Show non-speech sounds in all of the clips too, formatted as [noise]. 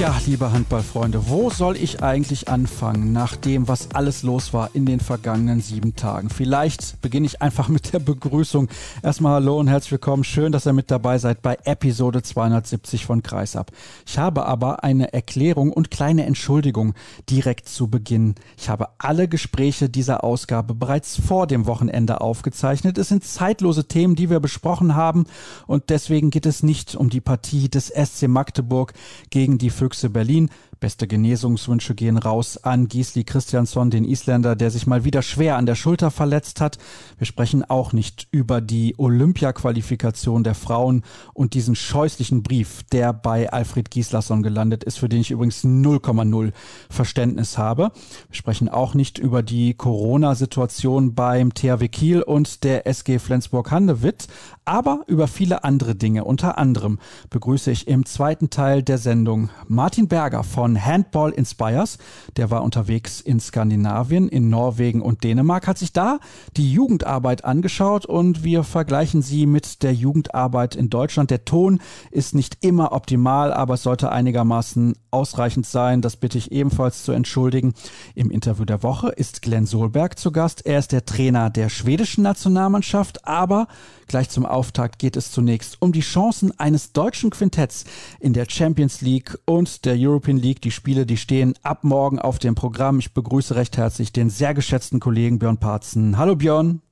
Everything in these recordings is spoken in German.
Tja, liebe Handballfreunde, wo soll ich eigentlich anfangen nach dem, was alles los war in den vergangenen sieben Tagen? Vielleicht beginne ich einfach mit der Begrüßung. Erstmal hallo und herzlich willkommen. Schön, dass ihr mit dabei seid bei Episode 270 von Kreisab. Ich habe aber eine Erklärung und kleine Entschuldigung direkt zu Beginn. Ich habe alle Gespräche dieser Ausgabe bereits vor dem Wochenende aufgezeichnet. Es sind zeitlose Themen, die wir besprochen haben und deswegen geht es nicht um die Partie des SC Magdeburg gegen die Füchse Füchse Berlin. Beste Genesungswünsche gehen raus an Gisli Christiansson, den Isländer, der sich mal wieder schwer an der Schulter verletzt hat. Wir sprechen auch nicht über die Olympia-Qualifikation der Frauen und diesen scheußlichen Brief, der bei Alfred Gislason gelandet ist, für den ich übrigens 0,0 Verständnis habe. Wir sprechen auch nicht über die Corona-Situation beim THW Kiel und der SG Flensburg-Handewitt, aber über viele andere Dinge. Unter anderem begrüße ich im zweiten Teil der Sendung Martin Berger von Handball Inspires. Der war unterwegs in Skandinavien, in Norwegen und Dänemark, hat sich da die Jugendarbeit angeschaut und wir vergleichen sie mit der Jugendarbeit in Deutschland. Der Ton ist nicht immer optimal, aber es sollte einigermaßen ausreichend sein. Das bitte ich ebenfalls zu entschuldigen. Im Interview der Woche ist Glenn Solberg zu Gast. Er ist der Trainer der schwedischen Nationalmannschaft, aber Gleich zum Auftakt geht es zunächst um die Chancen eines deutschen Quintetts in der Champions League und der European League. Die Spiele, die stehen ab morgen auf dem Programm. Ich begrüße recht herzlich den sehr geschätzten Kollegen Björn Parzen. Hallo Björn.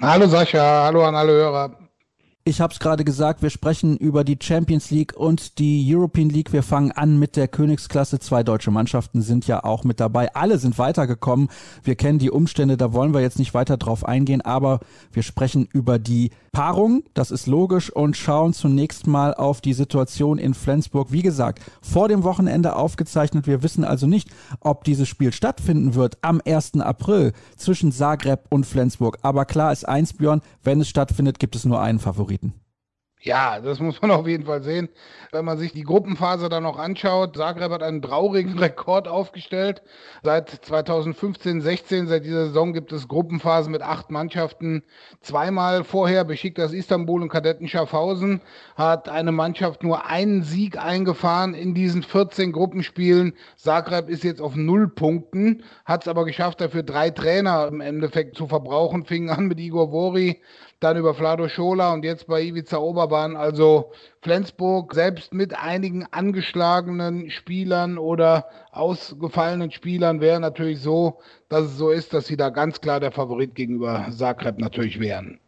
Hallo Sascha, hallo an alle Hörer. Ich habe es gerade gesagt, wir sprechen über die Champions League und die European League. Wir fangen an mit der Königsklasse. Zwei deutsche Mannschaften sind ja auch mit dabei. Alle sind weitergekommen. Wir kennen die Umstände, da wollen wir jetzt nicht weiter drauf eingehen, aber wir sprechen über die Paarung, das ist logisch, und schauen zunächst mal auf die Situation in Flensburg. Wie gesagt, vor dem Wochenende aufgezeichnet. Wir wissen also nicht, ob dieses Spiel stattfinden wird am 1. April zwischen Zagreb und Flensburg. Aber klar ist eins, Björn, wenn es stattfindet, gibt es nur einen Favoriten. Ja, das muss man [laughs] auf jeden Fall sehen. Wenn man sich die Gruppenphase dann noch anschaut, Zagreb hat einen traurigen [laughs] Rekord aufgestellt. Seit 2015, 16, seit dieser Saison gibt es Gruppenphasen mit acht Mannschaften. Zweimal vorher Besiktas Istanbul und Kadetten Schaffhausen hat eine Mannschaft nur einen Sieg eingefahren in diesen 14 Gruppenspielen. Zagreb ist jetzt auf null Punkten, hat es aber geschafft, dafür drei Trainer im Endeffekt zu verbrauchen. Fing an mit Igor Vori, dann über Flado Schola und jetzt bei Ivica Oberban. Also Flensburg selbst mit einigen angeschlagenen Spielern oder ausgefallenen Spielern wäre natürlich so, dass es so ist, dass sie da ganz klar der Favorit gegenüber Zagreb natürlich wären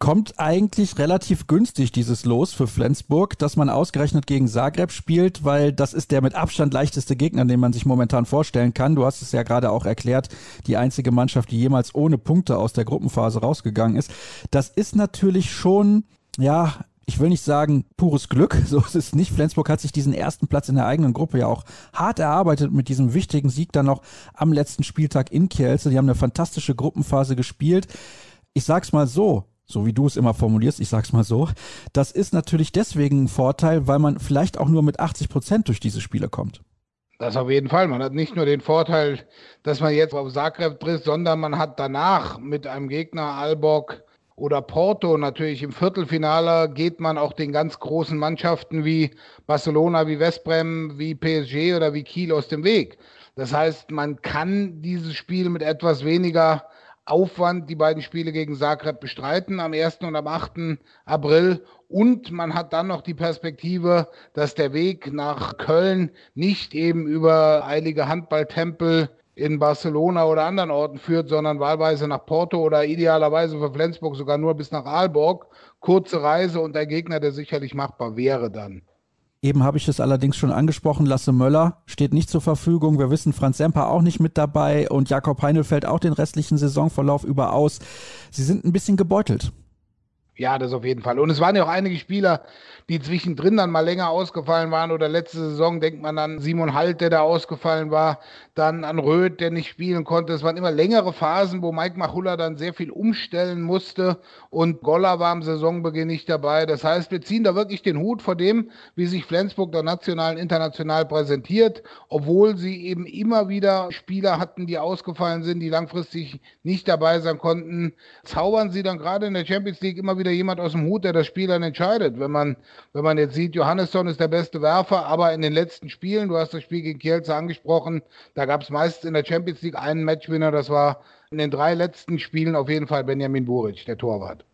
kommt eigentlich relativ günstig, dieses Los für Flensburg, dass man ausgerechnet gegen Zagreb spielt, weil das ist der mit Abstand leichteste Gegner, den man sich momentan vorstellen kann. Du hast es ja gerade auch erklärt, die einzige Mannschaft, die jemals ohne Punkte aus der Gruppenphase rausgegangen ist. Das ist natürlich schon, ja, ich will nicht sagen pures Glück, [laughs] so ist es nicht. Flensburg hat sich diesen ersten Platz in der eigenen Gruppe ja auch hart erarbeitet mit diesem wichtigen Sieg dann noch am letzten Spieltag in Kielce. Die haben eine fantastische Gruppenphase gespielt. Ich sag's mal so, so wie du es immer formulierst, ich sag's mal so. Das ist natürlich deswegen ein Vorteil, weil man vielleicht auch nur mit 80 Prozent durch diese Spiele kommt. Das auf jeden Fall. Man hat nicht nur den Vorteil, dass man jetzt auf Zagreb trifft, sondern man hat danach mit einem Gegner Alborg oder Porto natürlich im Viertelfinale geht man auch den ganz großen Mannschaften wie Barcelona, wie Westbrem, wie PSG oder wie Kiel aus dem Weg. Das heißt, man kann dieses Spiel mit etwas weniger Aufwand die beiden Spiele gegen Zagreb bestreiten am 1. und am 8. April. Und man hat dann noch die Perspektive, dass der Weg nach Köln nicht eben über eilige Handballtempel in Barcelona oder anderen Orten führt, sondern wahlweise nach Porto oder idealerweise für Flensburg sogar nur bis nach Aalborg. Kurze Reise und der Gegner, der sicherlich machbar wäre dann. Eben habe ich es allerdings schon angesprochen, Lasse Möller steht nicht zur Verfügung. Wir wissen, Franz Semper auch nicht mit dabei und Jakob Heinl fällt auch den restlichen Saisonverlauf über aus. Sie sind ein bisschen gebeutelt. Ja, das auf jeden Fall. Und es waren ja auch einige Spieler, die zwischendrin dann mal länger ausgefallen waren oder letzte Saison denkt man an Simon Halt, der da ausgefallen war, dann an Röth, der nicht spielen konnte. Es waren immer längere Phasen, wo Mike Machulla dann sehr viel umstellen musste und Goller war am Saisonbeginn nicht dabei. Das heißt, wir ziehen da wirklich den Hut vor dem, wie sich Flensburg da national und international präsentiert, obwohl sie eben immer wieder Spieler hatten, die ausgefallen sind, die langfristig nicht dabei sein konnten, zaubern sie dann gerade in der Champions League immer wieder wieder jemand aus dem Hut, der das Spiel dann entscheidet. Wenn man, wenn man jetzt sieht, Johannesson ist der beste Werfer, aber in den letzten Spielen, du hast das Spiel gegen Kielce angesprochen, da gab es meist in der Champions League einen Matchwinner, das war in den drei letzten Spielen auf jeden Fall Benjamin Buric, der Torwart.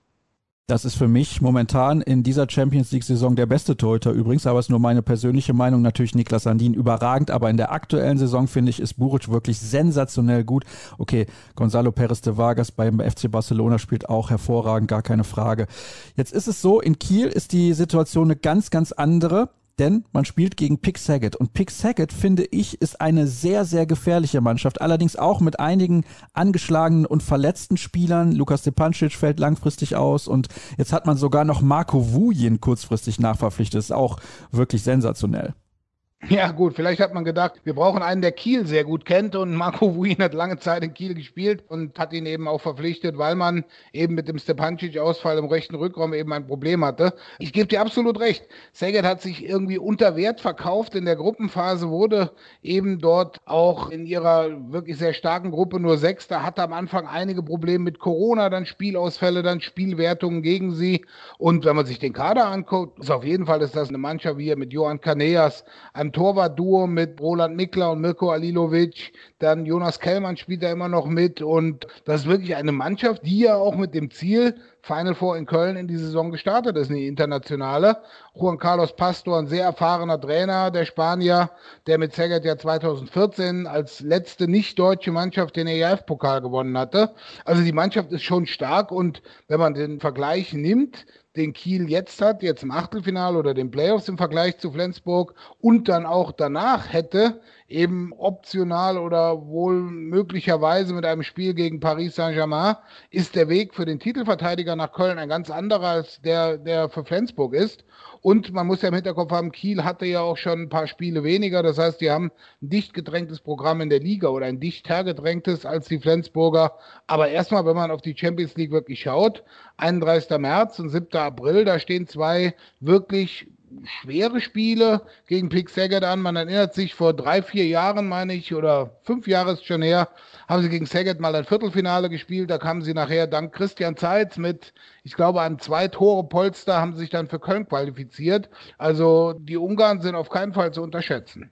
Das ist für mich momentan in dieser Champions League-Saison der beste Torhüter übrigens, aber es ist nur meine persönliche Meinung. Natürlich Niklas Sandin überragend, aber in der aktuellen Saison finde ich, ist Buric wirklich sensationell gut. Okay, Gonzalo Perez de Vargas beim FC Barcelona spielt auch hervorragend, gar keine Frage. Jetzt ist es so, in Kiel ist die Situation eine ganz, ganz andere denn man spielt gegen Pick Saget. Und Pick Saget, finde ich, ist eine sehr, sehr gefährliche Mannschaft. Allerdings auch mit einigen angeschlagenen und verletzten Spielern. Lukas Stepancic fällt langfristig aus und jetzt hat man sogar noch Marco Wujin kurzfristig nachverpflichtet. Ist auch wirklich sensationell. Ja, gut, vielleicht hat man gedacht, wir brauchen einen, der Kiel sehr gut kennt und Marco [laughs] Wuin hat lange Zeit in Kiel gespielt und hat ihn eben auch verpflichtet, weil man eben mit dem Stepancic-Ausfall im rechten Rückraum eben ein Problem hatte. Ich gebe dir absolut recht. Saget hat sich irgendwie unter Wert verkauft in der Gruppenphase, wurde eben dort auch in ihrer wirklich sehr starken Gruppe nur Sechster, hatte am Anfang einige Probleme mit Corona, dann Spielausfälle, dann Spielwertungen gegen sie. Und wenn man sich den Kader anguckt, ist auf jeden Fall ist das eine Mannschaft wie mit Johann Caneas, einem Torwart-Duo mit Roland Mickler und Mirko Alilovic. Dann Jonas Kellmann spielt da immer noch mit. Und das ist wirklich eine Mannschaft, die ja auch mit dem Ziel Final Four in Köln in die Saison gestartet ist, in die internationale. Juan Carlos Pastor, ein sehr erfahrener Trainer, der Spanier, der mit Szeged ja 2014 als letzte nicht-deutsche Mannschaft den ERF-Pokal gewonnen hatte. Also die Mannschaft ist schon stark und wenn man den Vergleich nimmt, den Kiel jetzt hat, jetzt im Achtelfinale oder den Playoffs im Vergleich zu Flensburg und dann auch danach hätte, eben optional oder wohl möglicherweise mit einem Spiel gegen Paris Saint-Germain, ist der Weg für den Titelverteidiger nach Köln ein ganz anderer als der, der für Flensburg ist. Und man muss ja im Hinterkopf haben, Kiel hatte ja auch schon ein paar Spiele weniger. Das heißt, die haben ein dicht gedrängtes Programm in der Liga oder ein dicht hergedrängtes als die Flensburger. Aber erstmal, wenn man auf die Champions League wirklich schaut, 31. März und 7. April, da stehen zwei wirklich schwere Spiele gegen Pick Saget an. Man erinnert sich, vor drei, vier Jahren, meine ich, oder fünf Jahre ist schon her, haben sie gegen Saget mal ein Viertelfinale gespielt. Da kamen sie nachher dank Christian Zeitz mit, ich glaube, an zwei Tore Polster, haben sie sich dann für Köln qualifiziert. Also die Ungarn sind auf keinen Fall zu unterschätzen.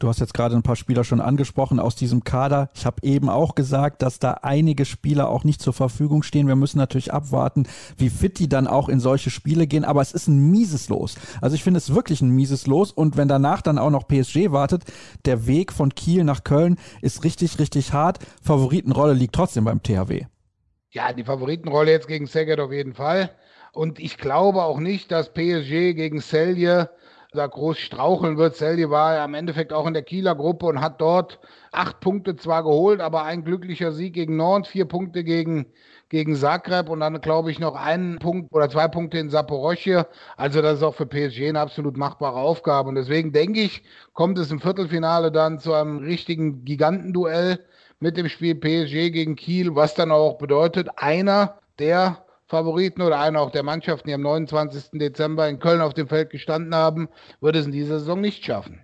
Du hast jetzt gerade ein paar Spieler schon angesprochen aus diesem Kader. Ich habe eben auch gesagt, dass da einige Spieler auch nicht zur Verfügung stehen. Wir müssen natürlich abwarten, wie fit die dann auch in solche Spiele gehen. Aber es ist ein mieses Los. Also ich finde es wirklich ein mieses Los. Und wenn danach dann auch noch PSG wartet, der Weg von Kiel nach Köln ist richtig, richtig hart. Favoritenrolle liegt trotzdem beim THW. Ja, die Favoritenrolle jetzt gegen Szeged auf jeden Fall. Und ich glaube auch nicht, dass PSG gegen Celje da groß straucheln wird. Seldi war ja im Endeffekt auch in der Kieler Gruppe und hat dort acht Punkte zwar geholt, aber ein glücklicher Sieg gegen Nord, vier Punkte gegen, gegen Zagreb und dann glaube ich noch einen Punkt oder zwei Punkte in Saporoschje. Also das ist auch für PSG eine absolut machbare Aufgabe und deswegen denke ich, kommt es im Viertelfinale dann zu einem richtigen Gigantenduell mit dem Spiel PSG gegen Kiel, was dann auch bedeutet, einer der Favoriten oder einer auch der Mannschaften, die am 29. Dezember in Köln auf dem Feld gestanden haben, wird es in dieser Saison nicht schaffen.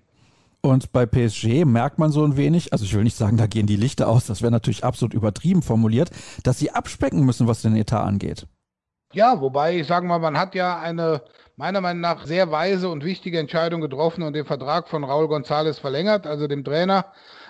Und bei PSG merkt man so ein wenig, also ich will nicht sagen, da gehen die Lichter aus, das wäre natürlich absolut übertrieben formuliert, dass sie abspecken müssen, was den Etat angeht. Ja, wobei ich sage mal, man hat ja eine meiner Meinung nach sehr weise und wichtige Entscheidung getroffen und den Vertrag von Raúl González verlängert, also dem Trainer.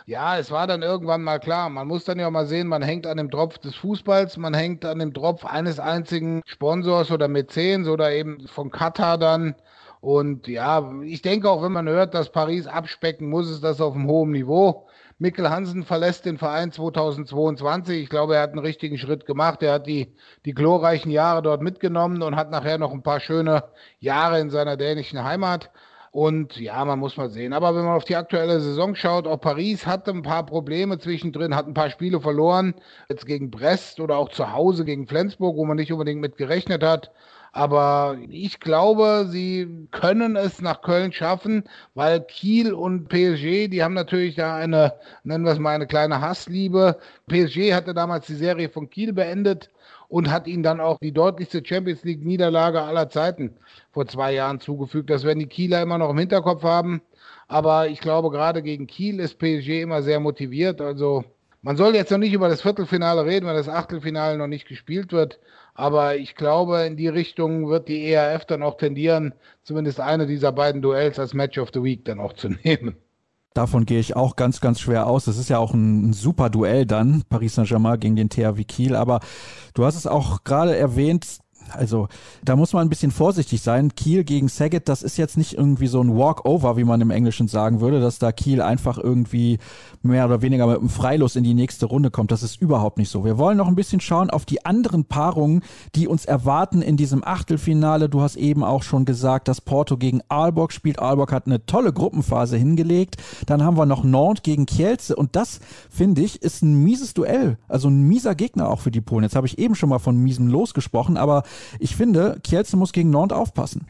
Ja, es war dann irgendwann mal klar. Man muss dann ja mal sehen, man hängt an dem Tropf des Fußballs, man hängt an dem Tropf eines einzigen Sponsors oder Mäzens oder eben von Katar dann. Und ja, ich denke auch, wenn man hört, dass Paris abspecken muss, ist das auf einem hohen Niveau. Mikkel Hansen verlässt den Verein 2022. Ich glaube, er hat einen richtigen Schritt gemacht. Er hat die, die glorreichen Jahre dort mitgenommen und hat nachher noch ein paar schöne Jahre in seiner dänischen Heimat. Und ja, man muss mal sehen. Aber wenn man auf die aktuelle Saison schaut, auch Paris hatte ein paar Probleme zwischendrin, hat ein paar Spiele verloren, jetzt gegen Brest oder auch zu Hause gegen Flensburg, wo man nicht unbedingt mit gerechnet hat. Aber ich glaube, sie können es nach Köln schaffen, weil Kiel und PSG, die haben natürlich da eine, nennen wir es mal eine kleine Hassliebe. PSG hatte damals die Serie von Kiel beendet und hat ihnen dann auch die deutlichste Champions League Niederlage aller Zeiten vor zwei Jahren zugefügt. Das werden die Kieler immer noch im Hinterkopf haben. Aber ich glaube, gerade gegen Kiel ist PSG immer sehr motiviert. Also man soll jetzt noch nicht über das Viertelfinale reden, weil das Achtelfinale noch nicht gespielt wird. Aber ich glaube, in die Richtung wird die ERF dann auch tendieren, zumindest eine dieser beiden Duells als Match of the Week dann auch zu [laughs] nehmen. Davon gehe ich auch ganz, ganz schwer aus. Das ist ja auch ein, ein super Duell dann, Paris Saint-Germain gegen den THW Kiel. Aber du hast es auch gerade erwähnt, also da muss man ein bisschen vorsichtig sein. Kiel gegen Saget, das ist jetzt nicht irgendwie so ein Walkover, wie man im Englischen sagen würde, dass da Kiel einfach irgendwie mehr oder weniger mit einem Freilos in die nächste Runde kommt. Das ist überhaupt nicht so. Wir wollen noch ein bisschen schauen auf die anderen Paarungen, die uns erwarten in diesem Achtelfinale. Du hast eben auch schon gesagt, dass Porto gegen Aalborg spielt. Aalborg hat eine tolle Gruppenphase hingelegt. Dann haben wir noch Nantes gegen Kielce und das, finde ich, ist ein mieses Duell. Also ein mieser Gegner auch für die Polen. Jetzt habe ich eben schon mal von miesem Los gesprochen, aber ich finde, Kielce muss gegen Nantes aufpassen.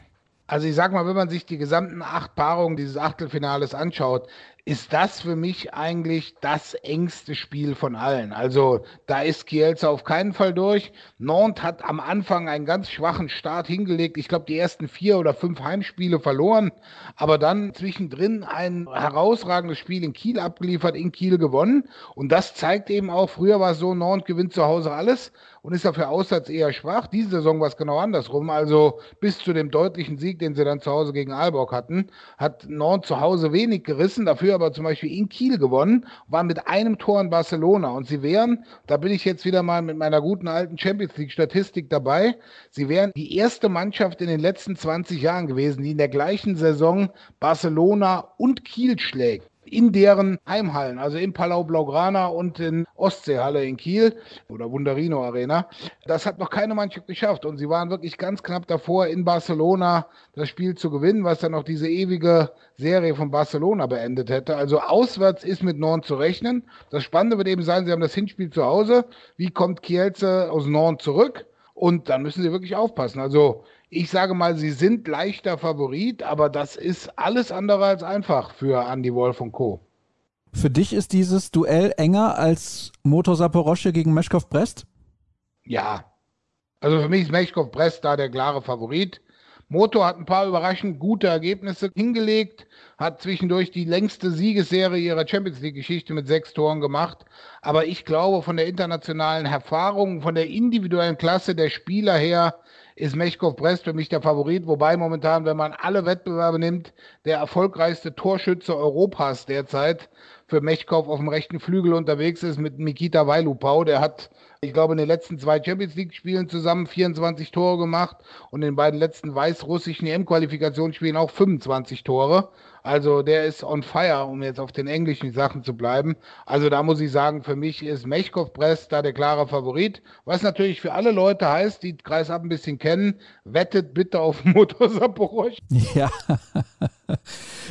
Also ich sag mal, wenn man sich die gesamten acht Paarungen dieses Achtelfinales anschaut, ist das für mich eigentlich das engste Spiel von allen. Also da ist Kielce auf keinen Fall durch. Nantes hat am Anfang einen ganz schwachen Start hingelegt. Ich glaube, die ersten vier oder fünf Heimspiele verloren, aber dann zwischendrin ein herausragendes Spiel in Kiel abgeliefert, in Kiel gewonnen. Und das zeigt eben auch, früher war es so, Nantes gewinnt zu Hause alles und ist dafür auswärts eher schwach. Diese Saison war es genau andersrum. Also bis zu dem deutlichen Sieg, den sie dann zu Hause gegen Aalborg hatten, hat Nantes zu Hause wenig gerissen, dafür aber zum Beispiel in Kiel gewonnen, war mit einem Tor in Barcelona. Und sie wären, da bin ich jetzt wieder mal mit meiner guten alten Champions League Statistik dabei, sie wären die erste Mannschaft in den letzten 20 Jahren gewesen, die in der gleichen Saison Barcelona und Kiel schlägt in deren Heimhallen, also in Palau Blaugrana und in Ostseehalle in Kiel oder Wunderino Arena. Das hat noch keine Mannschaft geschafft und sie waren wirklich ganz knapp davor, in Barcelona das Spiel zu gewinnen, was dann auch diese ewige Serie von Barcelona beendet hätte. Also auswärts ist mit Nord zu rechnen. Das Spannende wird eben sein, sie haben das Hinspiel zu Hause. Wie kommt Kielce aus Nord zurück? Und dann müssen sie wirklich aufpassen. Also ich sage mal, sie sind leichter Favorit, aber das ist alles andere als einfach für Andy Wolf und Co. Für dich ist dieses Duell enger als Motor Saporosche gegen Meschkow Brest? Ja. Also für mich ist Meschkow Brest da der klare Favorit. Motor hat ein paar überraschend gute Ergebnisse hingelegt, hat zwischendurch die längste Siegesserie ihrer Champions League-Geschichte mit sechs Toren gemacht. Aber ich glaube, von der internationalen Erfahrung, von der individuellen Klasse der Spieler her, ist Mechkov Brest für mich der Favorit, wobei momentan, wenn man alle Wettbewerbe nimmt, der erfolgreichste Torschütze Europas derzeit für Mechkov auf dem rechten Flügel unterwegs ist mit Mikita Weilupau. Der hat, ich glaube, in den letzten zwei Champions League-Spielen zusammen 24 Tore gemacht und in den beiden letzten weißrussischen EM-Qualifikationsspielen auch 25 Tore. Also der ist on fire, um jetzt auf den englischen Sachen zu bleiben. Also da muss ich sagen, für mich ist Mechkov Brest da der klare Favorit. Was natürlich für alle Leute heißt, die Kreis ab ein bisschen kennen, wettet bitte auf [laughs] Motor. Ja.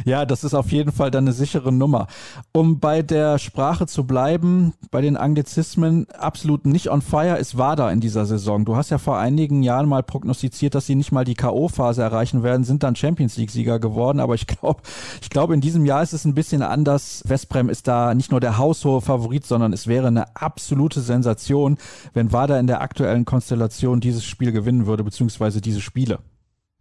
Ja, das ist auf jeden Fall dann eine sichere Nummer. Um bei der Sprache zu bleiben, bei den Anglizismen, absolut nicht on fire ist WADA in dieser Saison. Du hast ja vor einigen Jahren mal prognostiziert, dass sie nicht mal die K.O.-Phase erreichen werden, sind dann Champions League-Sieger geworden, aber ich glaube, ich glaube, in diesem Jahr ist es ein bisschen anders. Westbrem ist da nicht nur der haushohe Favorit, sondern es wäre eine absolute Sensation, wenn WADA in der aktuellen Konstellation dieses Spiel gewinnen würde, beziehungsweise diese Spiele.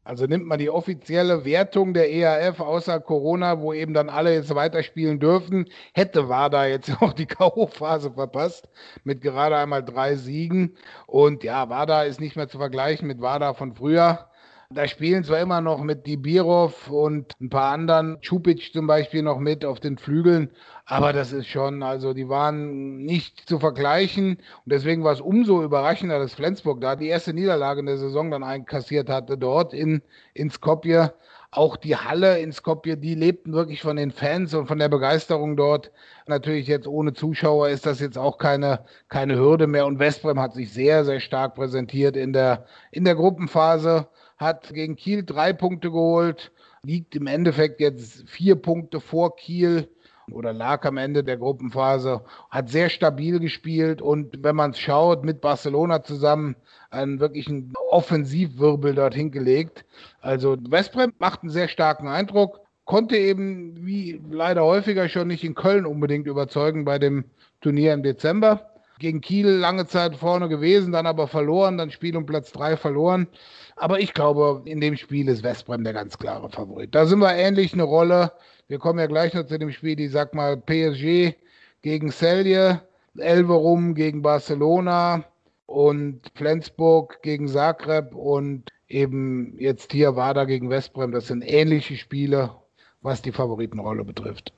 Also nimmt man die offizielle Wertung der EAF außer Corona, wo eben dann alle jetzt weiterspielen dürfen, hätte WADA jetzt [laughs] auch die K.O.-Phase verpasst mit gerade einmal drei Siegen. Und ja, WADA ist nicht mehr zu vergleichen mit WADA von früher. Da spielen zwar immer noch mit Dibirov und ein paar anderen, Čupic zum Beispiel noch mit auf den Flügeln, aber das ist schon, also die waren nicht zu vergleichen und deswegen war es umso überraschender, dass Flensburg da die erste Niederlage in der Saison dann einkassiert hatte, dort in, in Skopje. Auch die Halle in Skopje, die lebten wirklich von den Fans und von der Begeisterung dort. Natürlich jetzt ohne Zuschauer ist das jetzt auch keine, keine Hürde mehr. Und Westbrem hat sich sehr, sehr stark präsentiert in der, in der Gruppenphase hat gegen Kiel drei Punkte geholt, liegt im Endeffekt jetzt vier Punkte vor Kiel oder lag am Ende der Gruppenphase, hat sehr stabil gespielt und wenn man es schaut, mit Barcelona zusammen einen wirklichen Offensivwirbel dort hingelegt. Also Westbrem macht einen sehr starken Eindruck, konnte eben wie leider häufiger schon nicht in Köln unbedingt überzeugen bei dem Turnier im Dezember. Gegen Kiel lange Zeit vorne gewesen, dann aber verloren, dann Spiel um Platz drei verloren. Aber ich glaube, in dem Spiel ist Westbrem der ganz klare Favorit. Da sind wir ähnlich eine Rolle. Wir kommen ja gleich noch zu dem Spiel, ich sag mal PSG gegen Celje, Elverum gegen Barcelona und Flensburg gegen Zagreb und eben jetzt hier Wada gegen Westbrem. Das sind ähnliche Spiele, was die Favoritenrolle betrifft.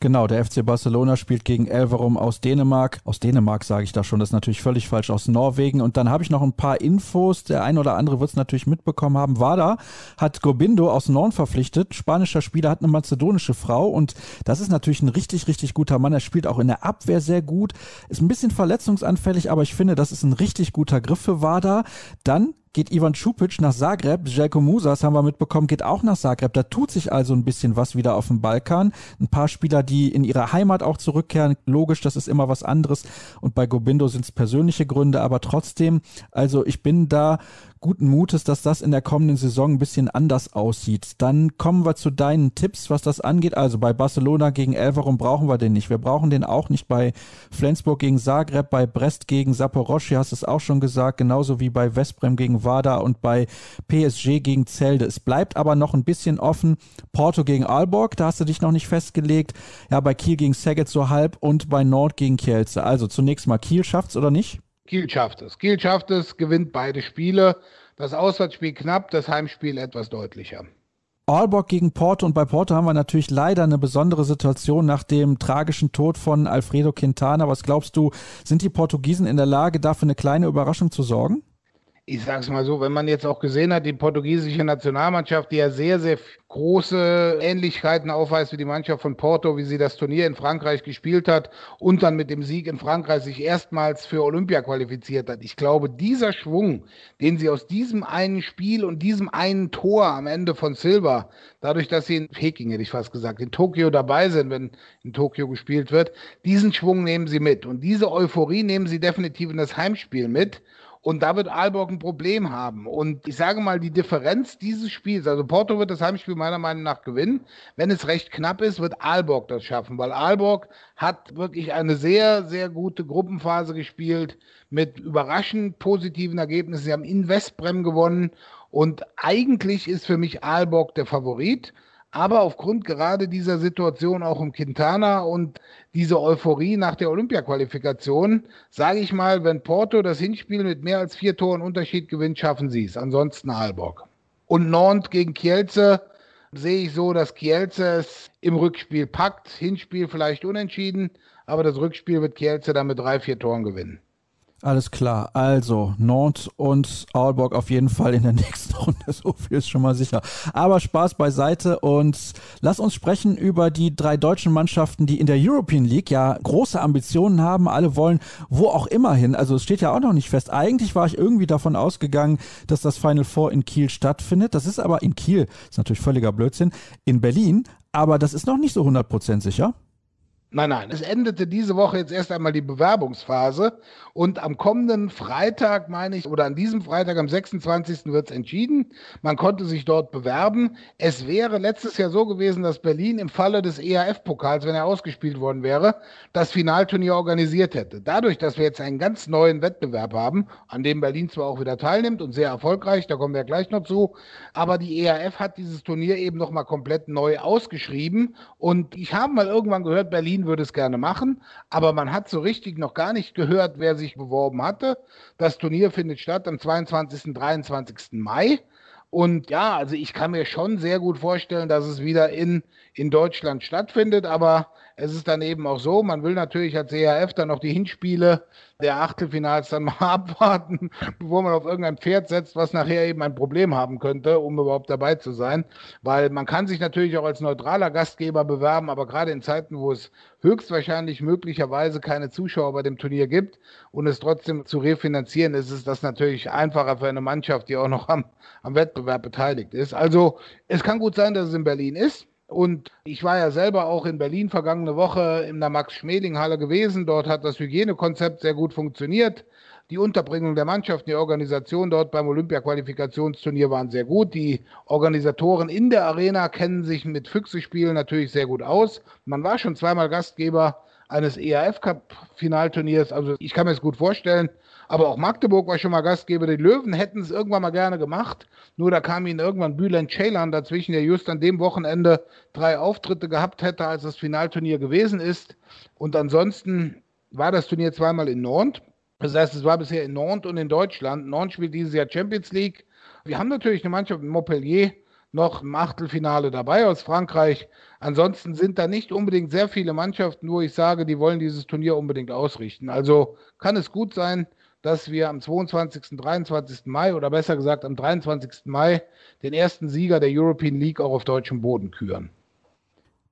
Genau, der FC Barcelona spielt gegen Elverum aus Dänemark. Aus Dänemark sage ich da schon, das ist natürlich völlig falsch, aus Norwegen. Und dann habe ich noch ein paar Infos. Der ein oder andere wird es natürlich mitbekommen haben. Wada hat Gobindo aus Norn verpflichtet. Spanischer Spieler hat eine mazedonische Frau und das ist natürlich ein richtig, richtig guter Mann. Er spielt auch in der Abwehr sehr gut, ist ein bisschen verletzungsanfällig, aber ich finde, das ist ein richtig guter Griff für Wada. Dann geht Ivan Čupic nach Zagreb. Jelko Musas haben wir mitbekommen, geht auch nach Zagreb. Da tut sich also ein bisschen was wieder auf dem Balkan. Ein paar Spieler, die in ihre Heimat auch zurückkehren. Logisch, das ist immer was anderes. Und bei Gobindo sind es persönliche Gründe, aber trotzdem, also ich bin da guten Mutes, dass das in der kommenden Saison ein bisschen anders aussieht. Dann kommen wir zu deinen Tipps, was das angeht. Also bei Barcelona gegen Elverum brauchen wir den nicht. Wir brauchen den auch nicht bei Flensburg gegen Zagreb, bei Brest gegen Saporoschi, hast es auch schon gesagt, genauso wie bei Westbrem gegen Wada und bei PSG gegen Zelde. Es bleibt aber noch ein bisschen offen. Porto gegen Aalborg, da hast du dich noch nicht festgelegt. Ja, bei Kiel gegen Saget so halb und bei Nord gegen Kielce. Also zunächst mal Kiel schafft's oder nicht? Kiel schafft es. Kiel schafft es, gewinnt beide Spiele. Das Auswärtsspiel knapp, das Heimspiel etwas deutlicher. Aalborg gegen Porto und bei Porto haben wir natürlich leider eine besondere Situation nach dem tragischen Tod von Alfredo Quintana. Was glaubst du, sind die Portugiesen in der Lage, dafür eine kleine Überraschung zu sorgen? Ich sage es mal so, wenn man jetzt auch gesehen hat, die portugiesische Nationalmannschaft, die ja sehr, sehr große Ähnlichkeiten aufweist wie die Mannschaft von Porto, wie sie das Turnier in Frankreich gespielt hat und dann mit dem Sieg in Frankreich sich erstmals für Olympia qualifiziert hat. Ich glaube, dieser Schwung, den sie aus diesem einen Spiel und diesem einen Tor am Ende von Silva, dadurch, dass sie in Peking, hätte ich fast gesagt, in Tokio dabei sind, wenn in Tokio gespielt wird, diesen Schwung nehmen sie mit. Und diese Euphorie nehmen sie definitiv in das Heimspiel mit. Und da wird Aalborg ein Problem haben. Und ich sage mal, die Differenz dieses Spiels, also Porto wird das Heimspiel meiner Meinung nach gewinnen. Wenn es recht knapp ist, wird Aalborg das schaffen, weil Aalborg hat wirklich eine sehr, sehr gute Gruppenphase gespielt mit überraschend positiven Ergebnissen. Sie haben in Westbrem gewonnen und eigentlich ist für mich Aalborg der Favorit. Aber aufgrund gerade dieser Situation auch im Quintana und diese Euphorie nach der Olympia-Qualifikation, sage ich mal, wenn Porto das Hinspiel mit mehr als vier Toren Unterschied gewinnt, schaffen sie es. Ansonsten Aalborg. Und Nantes gegen Kielce sehe ich so, dass Kielce es im Rückspiel packt. Hinspiel vielleicht unentschieden, aber das Rückspiel wird Kielce dann mit drei, vier Toren gewinnen. Alles klar. Also Nantes und Aalborg auf jeden Fall in der [laughs] nächsten Runde. So viel ist schon mal sicher. Aber Spaß beiseite und lass uns sprechen über die drei deutschen Mannschaften, die in der European League ja große Ambitionen haben. Alle wollen wo auch immer hin. Also es steht ja auch noch nicht fest. Eigentlich war ich irgendwie davon ausgegangen, dass das Final Four in Kiel stattfindet. Das ist aber in Kiel, ist natürlich völliger Blödsinn, in Berlin. Aber das ist noch nicht so 100% sicher. Nein, nein, es endete diese Woche jetzt erst einmal die Bewerbungsphase und am kommenden Freitag, meine ich, oder an diesem Freitag, am 26. wird es entschieden. Man konnte sich dort bewerben. Es wäre letztes Jahr so gewesen, dass Berlin im Falle des ERF-Pokals, wenn er ausgespielt worden wäre, das Finalturnier organisiert hätte. Dadurch, dass wir jetzt einen ganz neuen Wettbewerb haben, an dem Berlin zwar auch wieder teilnimmt und sehr erfolgreich, da kommen wir gleich noch zu, aber die ERF hat dieses Turnier eben nochmal komplett neu ausgeschrieben und ich habe mal irgendwann gehört, Berlin würde es gerne machen, aber man hat so richtig noch gar nicht gehört, wer sich beworben hatte. Das Turnier findet statt am 22. und 23. Mai. Und ja, also ich kann mir schon sehr gut vorstellen, dass es wieder in in Deutschland stattfindet. Aber es ist dann eben auch so, man will natürlich als EHF dann noch die Hinspiele der Achtelfinals dann [laughs] mal abwarten, bevor man auf irgendein Pferd setzt, was nachher eben ein Problem haben könnte, um überhaupt dabei zu sein. Weil man kann sich natürlich auch als neutraler Gastgeber bewerben, aber gerade in Zeiten, wo es höchstwahrscheinlich möglicherweise keine Zuschauer bei dem Turnier gibt und es trotzdem zu refinanzieren, ist es das natürlich einfacher für eine Mannschaft, die auch noch am, am Wettbewerb beteiligt ist. Also es kann gut sein, dass es in Berlin ist. Und ich war ja selber auch in Berlin vergangene Woche in der Max-Schmeling-Halle gewesen. Dort hat das Hygienekonzept sehr gut funktioniert. Die Unterbringung der Mannschaft, die Organisation dort beim Olympia-Qualifikationsturnier waren sehr gut. Die Organisatoren in der Arena kennen sich mit Füchse-Spielen natürlich sehr gut aus. Man war schon zweimal Gastgeber eines EAF-Cup-Finalturniers. Also ich kann mir das gut vorstellen, aber auch Magdeburg war schon mal Gastgeber. Die Löwen hätten es irgendwann mal gerne gemacht. Nur da kam ihnen irgendwann Bülent Ceylan dazwischen, der just an dem Wochenende drei Auftritte gehabt hätte, als das Finalturnier gewesen ist. Und ansonsten war das Turnier zweimal in Nantes. Das heißt, es war bisher in Nantes und in Deutschland. Nantes spielt dieses Jahr Champions League. Wir haben natürlich eine Mannschaft in Montpellier noch im Achtelfinale dabei aus Frankreich. Ansonsten sind da nicht unbedingt sehr viele Mannschaften, wo ich sage, die wollen dieses Turnier unbedingt ausrichten. Also kann es gut sein, dass wir am 22., 23. Mai oder besser gesagt am 23. Mai den ersten Sieger der European League auch auf deutschem Boden küren.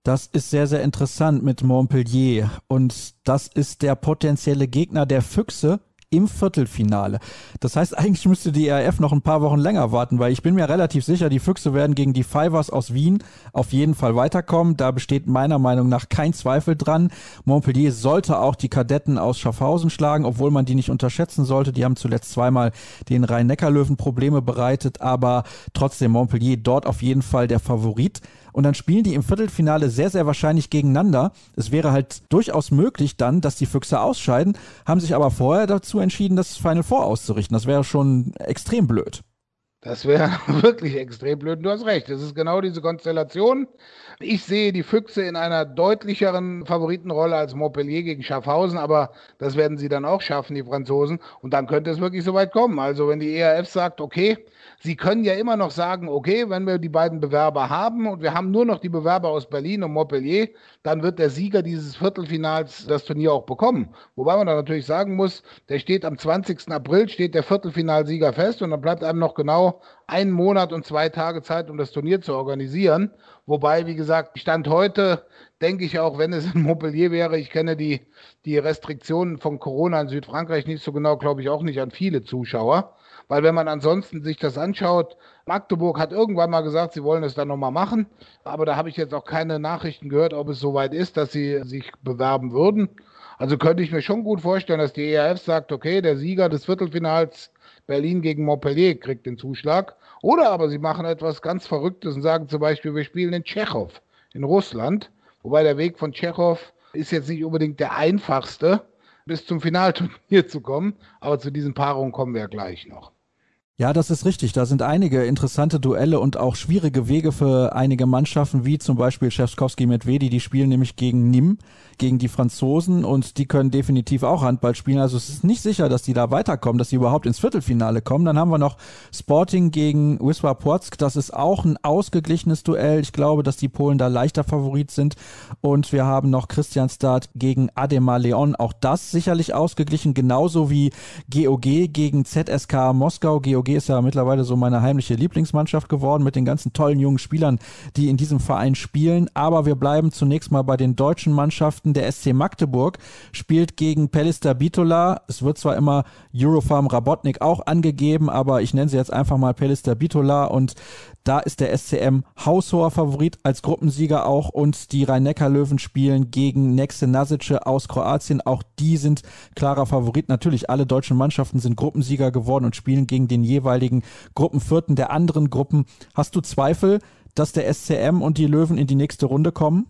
Das ist sehr, sehr interessant mit Montpellier. Und das ist der potenzielle Gegner der Füchse im Viertelfinale. Das heißt, [laughs] eigentlich müsste die ERF noch ein paar Wochen länger warten, weil ich bin mir relativ sicher, die Füchse werden gegen die Fivers aus Wien auf jeden Fall weiterkommen. Da besteht meiner Meinung nach kein Zweifel dran. Montpellier sollte auch die Kadetten aus Schaffhausen schlagen, obwohl man die nicht unterschätzen sollte. Die haben zuletzt zweimal den Rhein-Neckar-Löwen Probleme bereitet, aber trotzdem Montpellier dort auf jeden Fall der Favorit und dann spielen die im Viertelfinale sehr, sehr wahrscheinlich gegeneinander. Es wäre halt durchaus möglich dann, dass die Füchse ausscheiden, haben sich aber vorher dazu entschieden, das Final Four auszurichten. Das wäre schon extrem blöd. Das wäre [laughs] wirklich extrem blöd. Du hast recht. Es ist genau diese Konstellation. Ich sehe die Füchse in einer deutlicheren Favoritenrolle als Montpellier gegen Schaffhausen, aber das werden sie dann auch schaffen, die Franzosen. Und dann könnte es wirklich so weit kommen. Also wenn die ERF sagt, okay, Sie können ja immer noch sagen, okay, wenn wir die beiden Bewerber haben und wir haben nur noch die Bewerber aus Berlin und Montpellier, dann wird der Sieger dieses Viertelfinals das Turnier auch bekommen. Wobei man da natürlich sagen muss, der steht am 20. April, steht der Viertelfinalsieger fest und dann bleibt einem noch genau ein Monat und zwei Tage Zeit, um das Turnier zu organisieren. Wobei, wie gesagt, Stand heute denke ich auch, wenn es in Montpellier wäre, ich kenne die, die Restriktionen von Corona in Südfrankreich nicht so genau, glaube ich auch nicht an viele Zuschauer. Weil wenn man ansonsten sich das anschaut, Magdeburg hat irgendwann mal gesagt, sie wollen es dann nochmal machen. Aber da habe ich jetzt auch keine Nachrichten gehört, ob es soweit ist, dass sie sich bewerben würden. Also könnte ich mir schon gut vorstellen, dass die ERF sagt, okay, der Sieger des Viertelfinals Berlin gegen Montpellier kriegt den Zuschlag. Oder aber sie machen etwas ganz Verrücktes und sagen zum Beispiel, wir spielen in Tschechow, in Russland. Wobei der Weg von Tschechow ist jetzt nicht unbedingt der einfachste, bis zum Finalturnier [laughs] zu kommen. Aber zu diesen Paarungen kommen wir gleich noch. Ja, das ist richtig. Da sind einige interessante Duelle und auch schwierige Wege für einige Mannschaften, wie zum Beispiel Schewskowski Medvedi. Die spielen nämlich gegen Nîmes, gegen die Franzosen und die können definitiv auch Handball spielen. Also es ist nicht sicher, dass die da weiterkommen, dass sie überhaupt ins Viertelfinale kommen. Dann haben wir noch Sporting gegen Wisła Płock. Das ist auch ein ausgeglichenes Duell. Ich glaube, dass die Polen da leichter Favorit sind. Und wir haben noch Christian Start gegen Ademar Leon. Auch das sicherlich ausgeglichen, genauso wie GOG gegen ZSK Moskau. GOG GOG ist ja mittlerweile so meine heimliche Lieblingsmannschaft geworden mit den ganzen tollen jungen Spielern, die in diesem Verein spielen. Aber wir bleiben zunächst mal bei den deutschen Mannschaften. Der SC Magdeburg spielt gegen Pellister Bitola. Es wird zwar immer Eurofarm Rabotnik auch angegeben, aber ich nenne sie jetzt einfach mal Pellister Bitola und da ist der SCM haushoher Favorit als Gruppensieger auch und die Rhein-Neckar-Löwen spielen gegen Nexe Nasice aus Kroatien. Auch die sind klarer Favorit. Natürlich, alle deutschen Mannschaften sind Gruppensieger geworden und spielen gegen den jeweiligen Gruppenvierten der anderen Gruppen. Hast du Zweifel, dass der SCM und die Löwen in die nächste Runde kommen?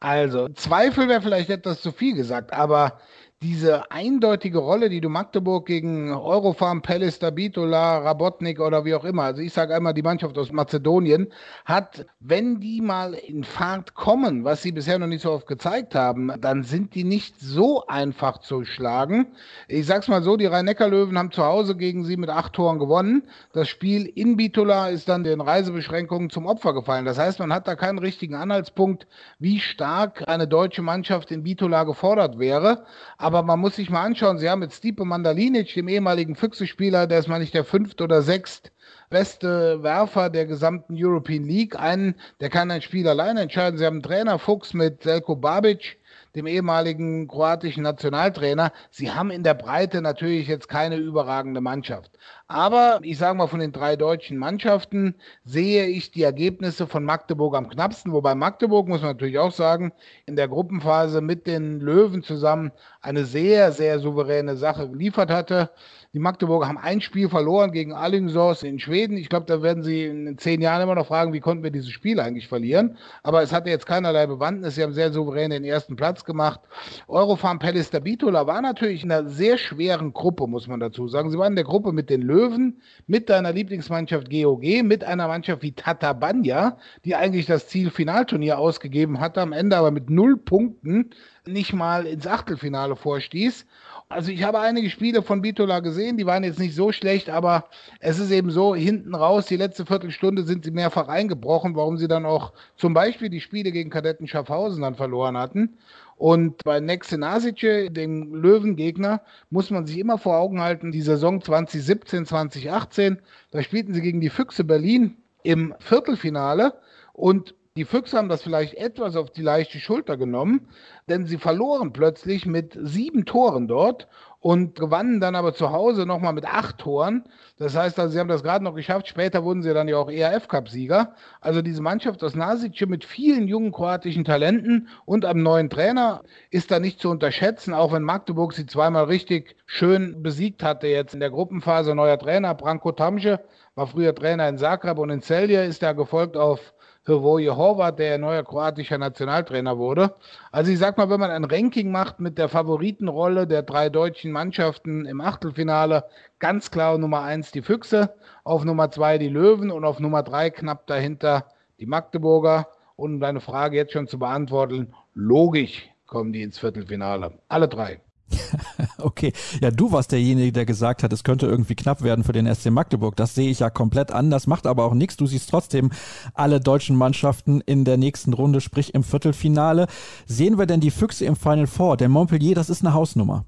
Also, Zweifel wäre vielleicht etwas zu viel gesagt, aber diese eindeutige Rolle, die du Magdeburg gegen Eurofarm, Pelister, Bitola, Rabotnik oder wie auch immer, also ich sage einmal die Mannschaft aus Mazedonien, hat, wenn die mal in Fahrt kommen, was sie bisher noch nicht so oft gezeigt haben, dann sind die nicht so einfach zu schlagen. Ich sag's mal so, die Rhein-Neckar-Löwen haben zu Hause gegen sie mit acht Toren gewonnen. Das Spiel in Bitola ist dann den Reisebeschränkungen zum Opfer gefallen. Das heißt, man hat da keinen richtigen Anhaltspunkt, wie stark eine deutsche Mannschaft in Bitola gefordert wäre. Aber aber man muss sich mal anschauen, sie haben mit Stipe Mandalinic, dem ehemaligen Füchse-Spieler, der ist mal nicht der fünft oder sechst beste Werfer der gesamten European League, einen, der kann ein Spiel alleine entscheiden. Sie haben einen Trainer Fuchs mit Selko Babic, dem ehemaligen kroatischen Nationaltrainer. Sie haben in der Breite natürlich jetzt keine überragende Mannschaft. Aber ich sage mal, von den drei deutschen Mannschaften sehe ich die Ergebnisse von Magdeburg am knappsten. Wobei Magdeburg, muss man natürlich auch sagen, in der Gruppenphase mit den Löwen zusammen eine sehr, sehr souveräne Sache geliefert hatte. Die Magdeburger haben ein Spiel verloren gegen Alingsås in Schweden. Ich glaube, da werden sie in zehn Jahren immer noch fragen, wie konnten wir dieses Spiel eigentlich verlieren. Aber es hatte jetzt keinerlei Bewandtnis. Sie haben sehr souverän den ersten Platz gemacht. Eurofarm Palace Bitola war natürlich in einer sehr schweren Gruppe, muss man dazu sagen. Sie waren in der Gruppe mit den Löwen, mit deiner Lieblingsmannschaft GOG, mit einer Mannschaft wie Tatabanya, die eigentlich das Ziel Finalturnier ausgegeben hatte, am Ende aber mit null Punkten nicht mal ins Achtelfinale vorstieß. Also ich habe einige Spiele von Bitola gesehen, die waren jetzt nicht so schlecht, aber es ist eben so, hinten raus, die letzte Viertelstunde sind sie mehrfach eingebrochen, warum sie dann auch zum Beispiel die Spiele gegen Kadetten Schaffhausen dann verloren hatten. Und bei Nexe Nasice, dem Löwengegner, muss man sich immer vor Augen halten, die Saison 2017, 2018, da spielten sie gegen die Füchse Berlin im Viertelfinale und die Füchse haben das vielleicht etwas auf die leichte Schulter genommen, denn sie verloren plötzlich mit sieben Toren dort und gewannen dann aber zu Hause nochmal mit acht Toren. Das heißt also, sie haben das gerade noch geschafft. Später wurden sie dann ja auch ERF-Cup-Sieger. Also diese Mannschaft aus Nasice mit vielen jungen kroatischen Talenten und einem neuen Trainer ist da nicht zu unterschätzen, auch wenn Magdeburg sie zweimal richtig schön besiegt hatte jetzt in der Gruppenphase. Neuer Trainer, Branko Tamsche, war früher Trainer in Zagreb und in Celje, ist er gefolgt auf Hrvoje Horvat, der neuer kroatischer Nationaltrainer wurde. Also ich sag mal, wenn man ein Ranking macht mit der Favoritenrolle der drei deutschen Mannschaften im Achtelfinale, ganz klar Nummer eins die Füchse, auf Nummer zwei die Löwen und auf Nummer drei knapp dahinter die Magdeburger. Und um deine Frage jetzt schon zu beantworten, logisch kommen die ins Viertelfinale. Alle drei. [laughs] okay, ja, du warst derjenige, der gesagt hat, es könnte irgendwie knapp werden für den SC Magdeburg. Das sehe ich ja komplett anders, macht aber auch nichts. Du siehst trotzdem alle deutschen Mannschaften in der nächsten Runde, sprich im Viertelfinale. Sehen wir denn die Füchse im Final Four? Denn Montpellier, das ist eine Hausnummer.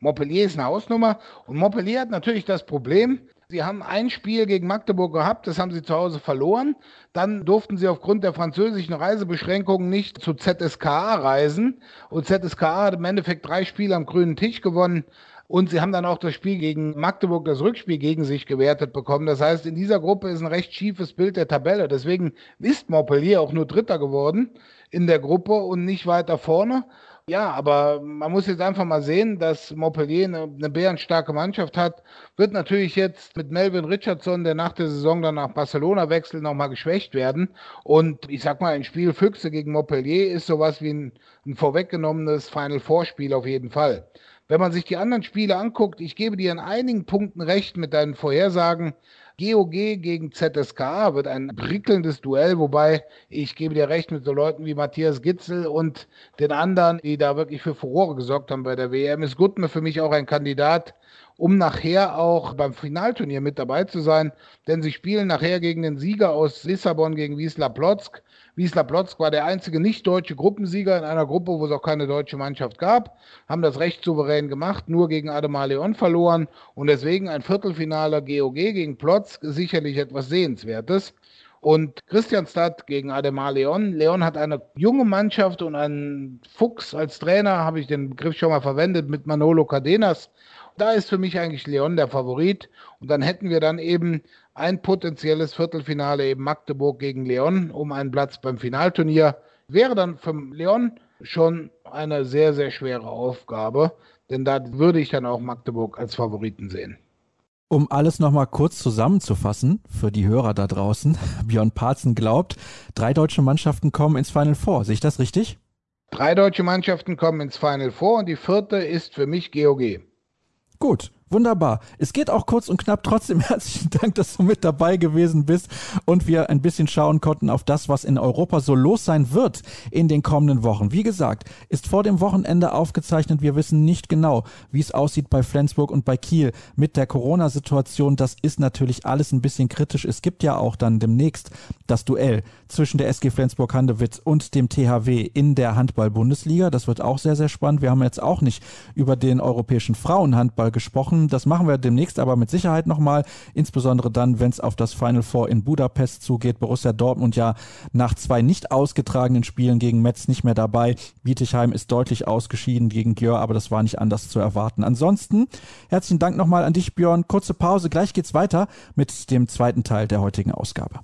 Montpellier ist eine Hausnummer und Montpellier hat natürlich das Problem, Sie haben ein Spiel gegen Magdeburg gehabt, das haben sie zu Hause verloren. Dann durften sie aufgrund der französischen Reisebeschränkungen nicht zu ZSKA reisen. Und ZSKA hat im Endeffekt drei Spiele am grünen Tisch gewonnen. Und sie haben dann auch das Spiel gegen Magdeburg, das Rückspiel gegen sich gewertet bekommen. Das heißt, in dieser Gruppe ist ein recht schiefes Bild der Tabelle. Deswegen ist Montpellier auch nur Dritter geworden in der Gruppe und nicht weiter vorne. Ja, aber man muss jetzt einfach mal sehen, dass Montpellier eine, eine bärenstarke Mannschaft hat. Wird natürlich jetzt mit Melvin Richardson, der nach der Saison dann nach Barcelona wechselt, nochmal geschwächt werden. Und ich sag mal, ein Spiel Füchse gegen Montpellier ist sowas wie ein, ein vorweggenommenes Final Four-Spiel auf jeden Fall. Wenn man sich die anderen Spiele anguckt, ich gebe dir an einigen Punkten recht mit deinen Vorhersagen. GOG gegen ZSK wird ein prickelndes Duell, wobei ich gebe dir recht mit so Leuten wie Matthias Gitzel und den anderen, die da wirklich für Furore gesorgt haben bei der WM, ist Gutme für mich auch ein Kandidat, um nachher auch beim Finalturnier mit dabei zu sein, denn sie spielen nachher gegen den Sieger aus Lissabon gegen Wiesla Plotzk. Wiesla Plotzk war der einzige nicht-deutsche Gruppensieger in einer Gruppe, wo es auch keine deutsche Mannschaft gab, haben das recht souverän gemacht, nur gegen Ademar Leon verloren und deswegen ein Viertelfinale GOG gegen Plotzk sicherlich etwas Sehenswertes. Und Christianstadt gegen Ademar Leon. Leon hat eine junge Mannschaft und einen Fuchs als Trainer, habe ich den Begriff schon mal verwendet, mit Manolo Cardenas. Da ist für mich eigentlich Leon der Favorit. Und dann hätten wir dann eben ein potenzielles Viertelfinale eben Magdeburg gegen Leon um einen Platz beim Finalturnier. Wäre dann für Leon schon eine sehr, sehr schwere Aufgabe, denn da würde ich dann auch Magdeburg als Favoriten sehen. Um alles nochmal kurz zusammenzufassen für die Hörer da draußen, [laughs] Björn Parzen glaubt, drei deutsche Mannschaften kommen ins Final Four. Sehe ich das richtig? Drei deutsche Mannschaften kommen ins Final Four und die vierte ist für mich GOG. Gut, Wunderbar. Es geht auch kurz und knapp. Trotzdem [laughs] herzlichen Dank, dass du mit dabei gewesen bist und wir ein bisschen schauen konnten auf das, was in Europa so los sein wird in den kommenden Wochen. Wie gesagt, ist vor dem Wochenende aufgezeichnet. Wir wissen nicht genau, wie es aussieht bei Flensburg und bei Kiel mit der Corona-Situation. Das ist natürlich alles ein bisschen kritisch. Es gibt ja auch dann demnächst das Duell zwischen der SG Flensburg-Handewitt und dem THW in der Handball-Bundesliga. Das wird auch sehr, sehr spannend. Wir haben jetzt auch nicht über den europäischen Frauenhandball gesprochen Das machen wir demnächst aber mit Sicherheit nochmal, insbesondere dann, wenn es auf das Final Four in Budapest zugeht. Borussia Dortmund ja nach zwei nicht ausgetragenen Spielen gegen Metz nicht mehr dabei. Bietigheim ist deutlich ausgeschieden gegen Gjör, aber das war nicht anders zu erwarten. Ansonsten herzlichen Dank nochmal an dich, Björn. Kurze Pause, gleich geht's weiter mit dem zweiten Teil der heutigen Ausgabe.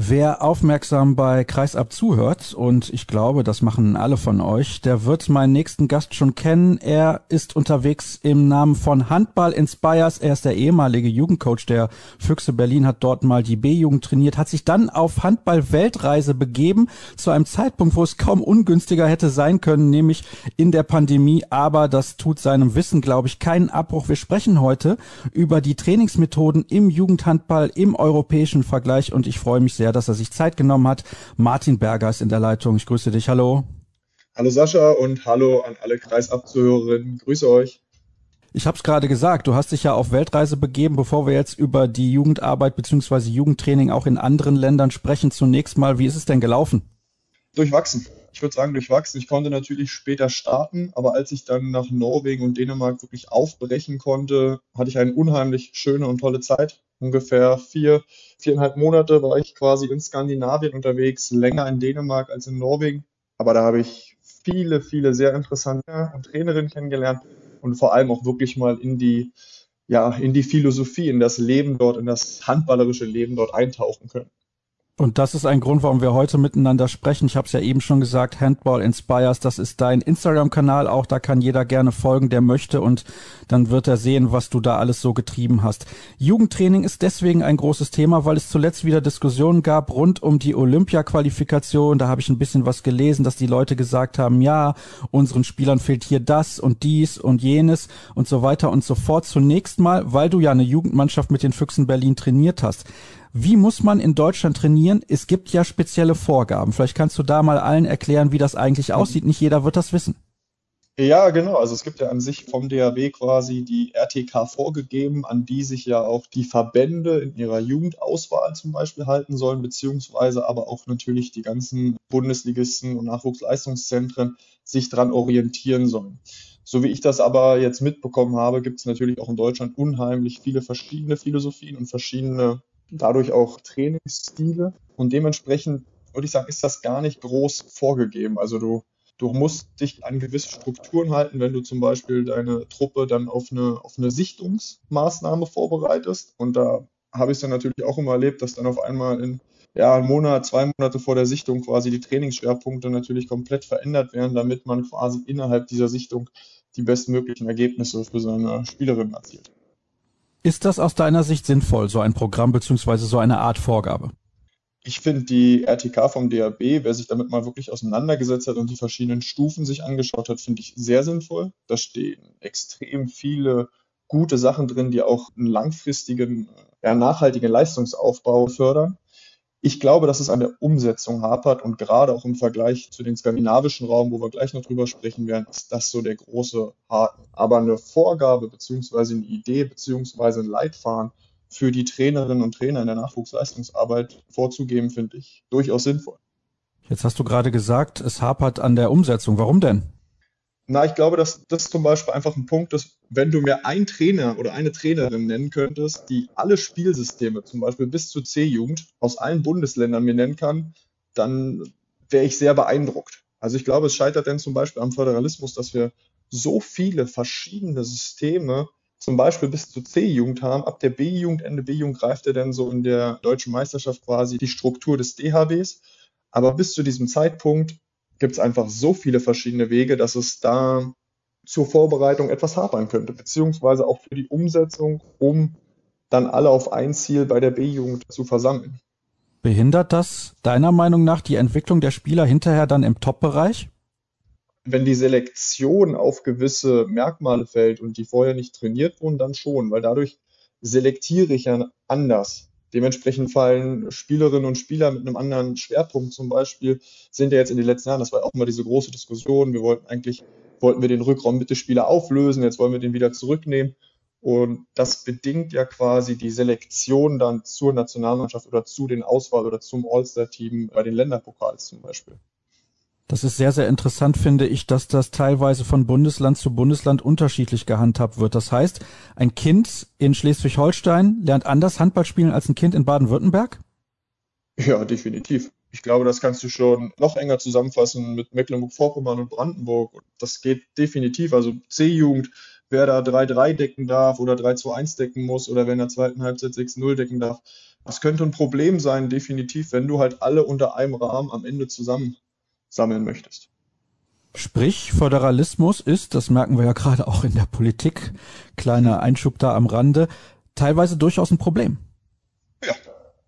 Wer aufmerksam bei Kreisab zuhört, und ich glaube, das machen alle von euch, der wird meinen nächsten Gast schon kennen. Er ist unterwegs im Namen von Handball Inspires. Er ist der ehemalige Jugendcoach der Füchse Berlin, hat dort mal die B-Jugend trainiert, hat sich dann auf Handball-Weltreise begeben, zu einem Zeitpunkt, wo es kaum ungünstiger hätte sein können, nämlich in der Pandemie. Aber das tut seinem Wissen, glaube ich, keinen Abbruch. Wir sprechen heute über die Trainingsmethoden im Jugendhandball im europäischen Vergleich und ich freue mich sehr, dass er sich Zeit genommen hat. Martin Berger ist in der Leitung. Ich grüße dich. Hallo. Hallo Sascha und hallo an alle Kreisabzuhörerinnen. Grüße euch. Ich habe es gerade gesagt, du hast dich ja auf Weltreise begeben, bevor wir jetzt über die Jugendarbeit bzw. Jugendtraining auch in anderen Ländern sprechen. Zunächst mal, wie ist es denn gelaufen? Durchwachsen. Ich würde sagen, durchwachsen. Ich konnte natürlich später starten, aber als ich dann nach Norwegen und Dänemark wirklich aufbrechen konnte, hatte ich eine unheimlich schöne und tolle Zeit ungefähr vier, viereinhalb Monate war ich quasi in Skandinavien unterwegs, länger in Dänemark als in Norwegen. Aber da habe ich viele, viele sehr interessante Trainerinnen kennengelernt und vor allem auch wirklich mal in die, ja, in die Philosophie, in das Leben dort, in das handballerische Leben dort eintauchen können. Und das ist ein Grund, warum wir heute miteinander sprechen. Ich habe es ja eben schon gesagt, Handball Inspires, das ist dein Instagram-Kanal auch. Da kann jeder gerne folgen, der möchte. Und dann wird er sehen, was du da alles so getrieben hast. Jugendtraining ist deswegen ein großes Thema, weil es zuletzt wieder Diskussionen gab rund um die Olympia-Qualifikation. Da habe ich ein bisschen was gelesen, dass die Leute gesagt haben, ja, unseren Spielern fehlt hier das und dies und jenes und so weiter und so fort. Zunächst mal, weil du ja eine Jugendmannschaft mit den Füchsen Berlin trainiert hast. Wie muss man in Deutschland trainieren? Es gibt ja spezielle Vorgaben. Vielleicht kannst du da mal allen erklären, wie das eigentlich aussieht. Nicht jeder wird das wissen. Ja, genau. Also es gibt ja an sich vom DAW quasi die RTK vorgegeben, an die sich ja auch die Verbände in ihrer Jugendauswahl zum Beispiel halten sollen, beziehungsweise aber auch natürlich die ganzen Bundesligisten und Nachwuchsleistungszentren sich dran orientieren sollen. So wie ich das aber jetzt mitbekommen habe, gibt es natürlich auch in Deutschland unheimlich viele verschiedene Philosophien und verschiedene dadurch auch Trainingsstile und dementsprechend würde ich sagen, ist das gar nicht groß vorgegeben. Also du, du musst dich an gewisse Strukturen halten, wenn du zum Beispiel deine Truppe dann auf eine, auf eine Sichtungsmaßnahme vorbereitest. Und da habe ich es dann natürlich auch immer erlebt, dass dann auf einmal in ja, einen Monat, zwei Monate vor der Sichtung quasi die Trainingsschwerpunkte natürlich komplett verändert werden, damit man quasi innerhalb dieser Sichtung die bestmöglichen Ergebnisse für seine Spielerin erzielt. Ist das aus deiner Sicht sinnvoll, so ein Programm beziehungsweise so eine Art Vorgabe? Ich finde die RTK vom DAB, wer sich damit mal wirklich auseinandergesetzt hat und die verschiedenen Stufen sich angeschaut hat, finde ich sehr sinnvoll. Da stehen extrem viele gute Sachen drin, die auch einen langfristigen, ja, nachhaltigen Leistungsaufbau fördern. Ich glaube, dass es an der Umsetzung hapert und gerade auch im Vergleich zu den skandinavischen Raum, wo wir gleich noch drüber sprechen werden, ist das so der große Haken. Aber eine Vorgabe beziehungsweise eine Idee beziehungsweise ein Leitfaden für die Trainerinnen und Trainer in der Nachwuchsleistungsarbeit vorzugeben, finde ich durchaus sinnvoll. Jetzt hast du gerade gesagt, es hapert an der Umsetzung. Warum denn? Na, ich glaube, dass das zum Beispiel einfach ein Punkt ist, wenn du mir einen Trainer oder eine Trainerin nennen könntest, die alle Spielsysteme, zum Beispiel bis zur C-Jugend, aus allen Bundesländern mir nennen kann, dann wäre ich sehr beeindruckt. Also ich glaube, es scheitert denn zum Beispiel am Föderalismus, dass wir so viele verschiedene Systeme zum Beispiel bis zur C-Jugend haben. Ab der B-Jugend, Ende B-Jugend greift er dann so in der deutschen Meisterschaft quasi die Struktur des DHWs. Aber bis zu diesem Zeitpunkt gibt es einfach so viele verschiedene Wege, dass es da zur Vorbereitung etwas hapern könnte, beziehungsweise auch für die Umsetzung, um dann alle auf ein Ziel bei der B-Jugend zu versammeln. Behindert das deiner Meinung nach die Entwicklung der Spieler hinterher dann im Top-Bereich? Wenn die Selektion auf gewisse Merkmale fällt und die vorher nicht trainiert wurden, dann schon, weil dadurch selektiere ich ja anders. Dementsprechend fallen Spielerinnen und Spieler mit einem anderen Schwerpunkt zum Beispiel, sind ja jetzt in den letzten Jahren, das war auch immer diese große Diskussion, wir wollten eigentlich, wollten wir den Rückraum Mitte-Spieler auflösen, jetzt wollen wir den wieder zurücknehmen. Und das bedingt ja quasi die Selektion dann zur Nationalmannschaft oder zu den Auswahl- oder zum All-Star-Team bei den Länderpokals zum Beispiel. Das ist sehr, sehr interessant, finde ich, dass das teilweise von Bundesland zu Bundesland unterschiedlich gehandhabt wird. Das heißt, ein Kind in Schleswig-Holstein lernt anders Handball spielen als ein Kind in Baden-Württemberg? Ja, definitiv. Ich glaube, das kannst du schon noch enger zusammenfassen mit Mecklenburg-Vorpommern und Brandenburg. Das geht definitiv. Also C-Jugend, wer da 3-3 decken darf oder 3-2-1 decken muss oder wer in der zweiten Halbzeit 6-0 decken darf. Das könnte ein Problem sein, definitiv, wenn du halt alle unter einem Rahmen am Ende zusammen sammeln möchtest. Sprich, Föderalismus ist, das merken wir ja gerade auch in der Politik, kleiner Einschub da am Rande, teilweise durchaus ein Problem. Ja,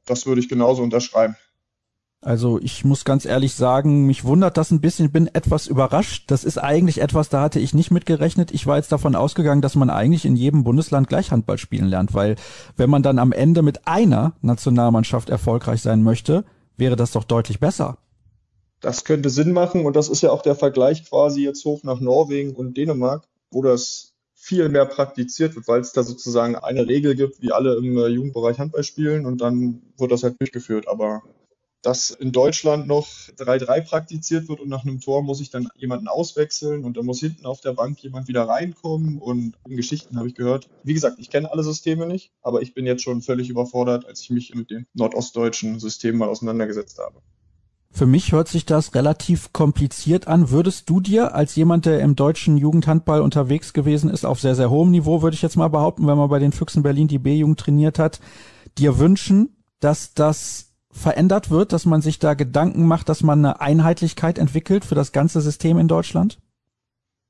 das würde ich genauso unterschreiben. Also ich muss ganz ehrlich sagen, mich wundert das ein bisschen, ich bin etwas überrascht. Das ist eigentlich etwas, da hatte ich nicht mitgerechnet. Ich war jetzt davon ausgegangen, dass man eigentlich in jedem Bundesland gleich Handball spielen lernt, weil wenn man dann am Ende mit einer Nationalmannschaft erfolgreich sein möchte, wäre das doch deutlich besser. Das könnte Sinn machen und das ist ja auch der Vergleich quasi jetzt hoch nach Norwegen und Dänemark, wo das viel mehr praktiziert wird, weil es da sozusagen eine Regel gibt, wie alle im äh, Jugendbereich Handball spielen und dann wird das halt durchgeführt. Aber dass in Deutschland noch 3-3 praktiziert wird und nach einem Tor muss ich dann jemanden auswechseln und dann muss hinten auf der Bank jemand wieder reinkommen und in Geschichten habe ich gehört. Wie gesagt, ich kenne alle Systeme nicht, aber ich bin jetzt schon völlig überfordert, als ich mich mit dem nordostdeutschen System mal auseinandergesetzt habe. Für mich hört sich das relativ kompliziert an. Würdest du dir als jemand, der im deutschen Jugendhandball unterwegs gewesen ist, auf sehr, sehr hohem Niveau, würde ich jetzt mal behaupten, wenn man bei den Füchsen Berlin die B-Jugend trainiert hat, dir wünschen, dass das verändert wird, dass man sich da Gedanken macht, dass man eine Einheitlichkeit entwickelt für das ganze System in Deutschland?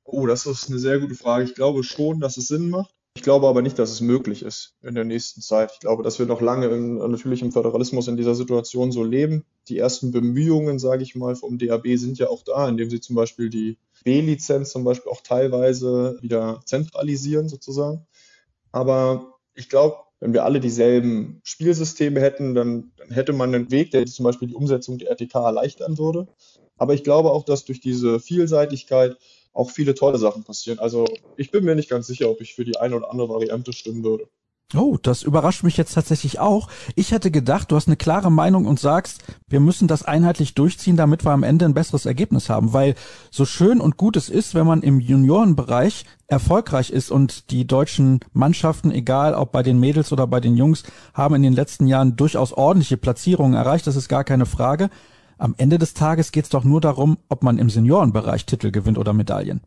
Oh, das ist eine sehr gute Frage. Ich glaube schon, dass es Sinn macht. Ich glaube aber nicht, dass es möglich ist in der nächsten Zeit. Ich glaube, dass wir noch lange im, natürlich im Föderalismus in dieser Situation so leben. Die ersten Bemühungen, sage ich mal, vom DAB sind ja auch da, indem sie zum Beispiel die B-Lizenz zum Beispiel auch teilweise wieder zentralisieren sozusagen. Aber ich glaube, wenn wir alle dieselben Spielsysteme hätten, dann, dann hätte man einen Weg, der zum Beispiel die Umsetzung der RTK erleichtern würde. Aber ich glaube auch, dass durch diese Vielseitigkeit auch viele tolle Sachen passieren. Also ich bin mir nicht ganz sicher, ob ich für die eine oder andere Variante stimmen würde. Oh, das überrascht mich jetzt tatsächlich auch. Ich hätte gedacht, du hast eine klare Meinung und sagst, wir müssen das einheitlich durchziehen, damit wir am Ende ein besseres Ergebnis haben. Weil so schön und gut es ist, wenn man im Juniorenbereich erfolgreich ist und die deutschen Mannschaften, egal ob bei den Mädels oder bei den Jungs, haben in den letzten Jahren durchaus ordentliche Platzierungen erreicht. Das ist gar keine Frage. Am Ende des Tages geht es doch nur darum, ob man im Seniorenbereich Titel gewinnt oder Medaillen.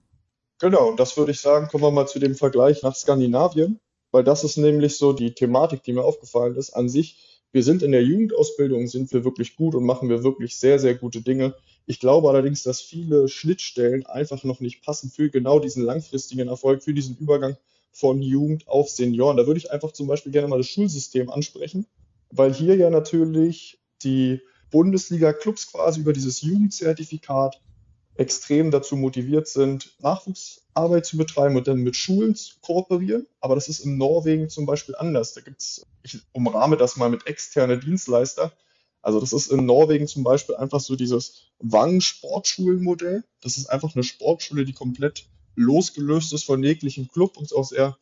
Genau, und das würde ich sagen, kommen wir mal zu dem Vergleich nach Skandinavien weil das ist nämlich so die Thematik, die mir aufgefallen ist. An sich, wir sind in der Jugendausbildung, sind wir wirklich gut und machen wir wirklich sehr, sehr gute Dinge. Ich glaube allerdings, dass viele Schnittstellen einfach noch nicht passen für genau diesen langfristigen Erfolg, für diesen Übergang von Jugend auf Senioren. Da würde ich einfach zum Beispiel gerne mal das Schulsystem ansprechen, weil hier ja natürlich die Bundesliga-Clubs quasi über dieses Jugendzertifikat extrem dazu motiviert sind, Nachwuchsarbeit zu betreiben und dann mit Schulen zu kooperieren. Aber das ist in Norwegen zum Beispiel anders. Da gibt es, ich umrahme das mal mit externe Dienstleister. Also das ist in Norwegen zum Beispiel einfach so dieses Wang-Sportschulenmodell. Das ist einfach eine Sportschule, die komplett losgelöst ist von jeglichem Club und auch sehr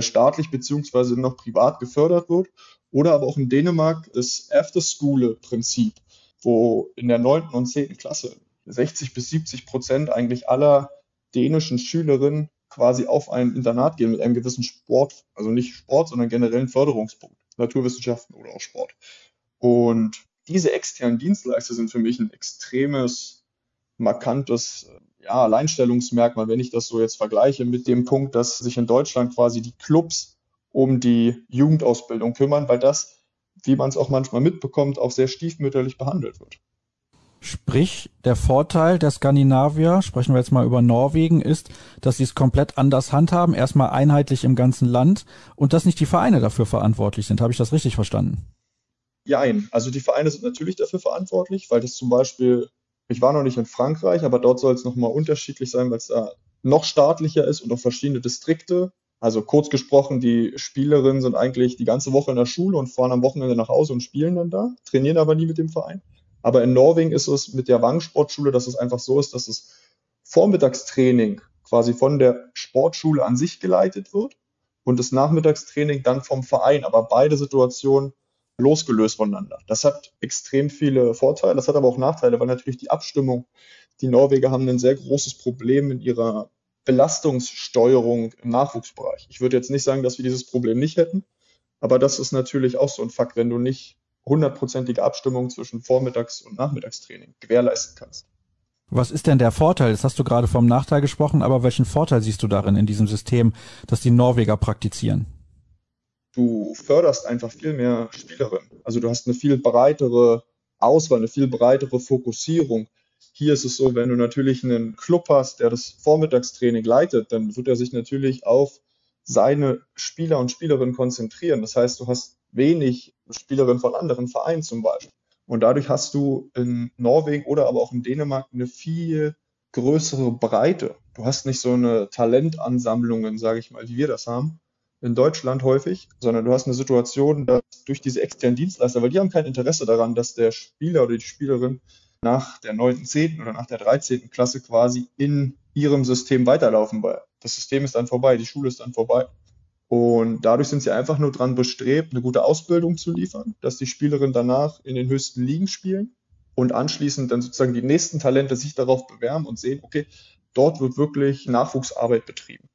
staatlich beziehungsweise noch privat gefördert wird. Oder aber auch in Dänemark das After-School-Prinzip, wo in der neunten und zehnten Klasse 60 bis 70 Prozent eigentlich aller dänischen Schülerinnen quasi auf ein Internat gehen mit einem gewissen Sport, also nicht Sport, sondern generellen Förderungspunkt, Naturwissenschaften oder auch Sport. Und diese externen Dienstleister sind für mich ein extremes, markantes ja, Alleinstellungsmerkmal, wenn ich das so jetzt vergleiche mit dem Punkt, dass sich in Deutschland quasi die Clubs um die Jugendausbildung kümmern, weil das, wie man es auch manchmal mitbekommt, auch sehr stiefmütterlich behandelt wird. Sprich, der Vorteil der Skandinavier, sprechen wir jetzt mal über Norwegen, ist, dass sie es komplett anders handhaben, erstmal einheitlich im ganzen Land und dass nicht die Vereine dafür verantwortlich sind. Habe ich das richtig verstanden? Jein. Also die Vereine sind natürlich dafür verantwortlich, weil das zum Beispiel, ich war noch nicht in Frankreich, aber dort soll es nochmal unterschiedlich sein, weil es da noch staatlicher ist und auch verschiedene Distrikte. Also kurz gesprochen, die Spielerinnen sind eigentlich die ganze Woche in der Schule und fahren am Wochenende nach Hause und spielen dann da, trainieren aber nie mit dem Verein. Aber in Norwegen ist es mit der Wang-Sportschule, dass es einfach so ist, dass es Vormittagstraining quasi von der Sportschule an sich geleitet wird und das Nachmittagstraining dann vom Verein. Aber beide Situationen losgelöst voneinander. Das hat extrem viele Vorteile, das hat aber auch Nachteile, weil natürlich die Abstimmung, die Norweger haben ein sehr großes Problem in ihrer Belastungssteuerung im Nachwuchsbereich. Ich würde jetzt nicht sagen, dass wir dieses Problem nicht hätten, aber das ist natürlich auch so ein Fakt, wenn du nicht hundertprozentige Abstimmung zwischen Vormittags- und Nachmittagstraining gewährleisten kannst. Was ist denn der Vorteil? Jetzt hast du gerade vom Nachteil gesprochen, aber welchen Vorteil siehst du darin in diesem System, das die Norweger praktizieren? Du förderst einfach viel mehr Spielerinnen. Also du hast eine viel breitere Auswahl, eine viel breitere Fokussierung. Hier ist es so, wenn du natürlich einen Club hast, der das Vormittagstraining leitet, dann wird er sich natürlich auf seine Spieler und Spielerinnen konzentrieren. Das heißt, du hast wenig Spielerinnen von anderen Vereinen zum Beispiel. Und dadurch hast du in Norwegen oder aber auch in Dänemark eine viel größere Breite. Du hast nicht so eine Talentansammlungen, sage ich mal, wie wir das haben, in Deutschland häufig, sondern du hast eine Situation, dass durch diese externen Dienstleister, weil die haben kein Interesse daran, dass der Spieler oder die Spielerin nach der 9., 10. oder nach der 13. Klasse quasi in ihrem System weiterlaufen, weil das System ist dann vorbei, die Schule ist dann vorbei. Und dadurch sind sie einfach nur dran bestrebt, eine gute Ausbildung zu liefern, dass die Spielerinnen danach in den höchsten Ligen spielen und anschließend dann sozusagen die nächsten Talente sich darauf bewerben und sehen, okay, dort wird wirklich Nachwuchsarbeit betrieben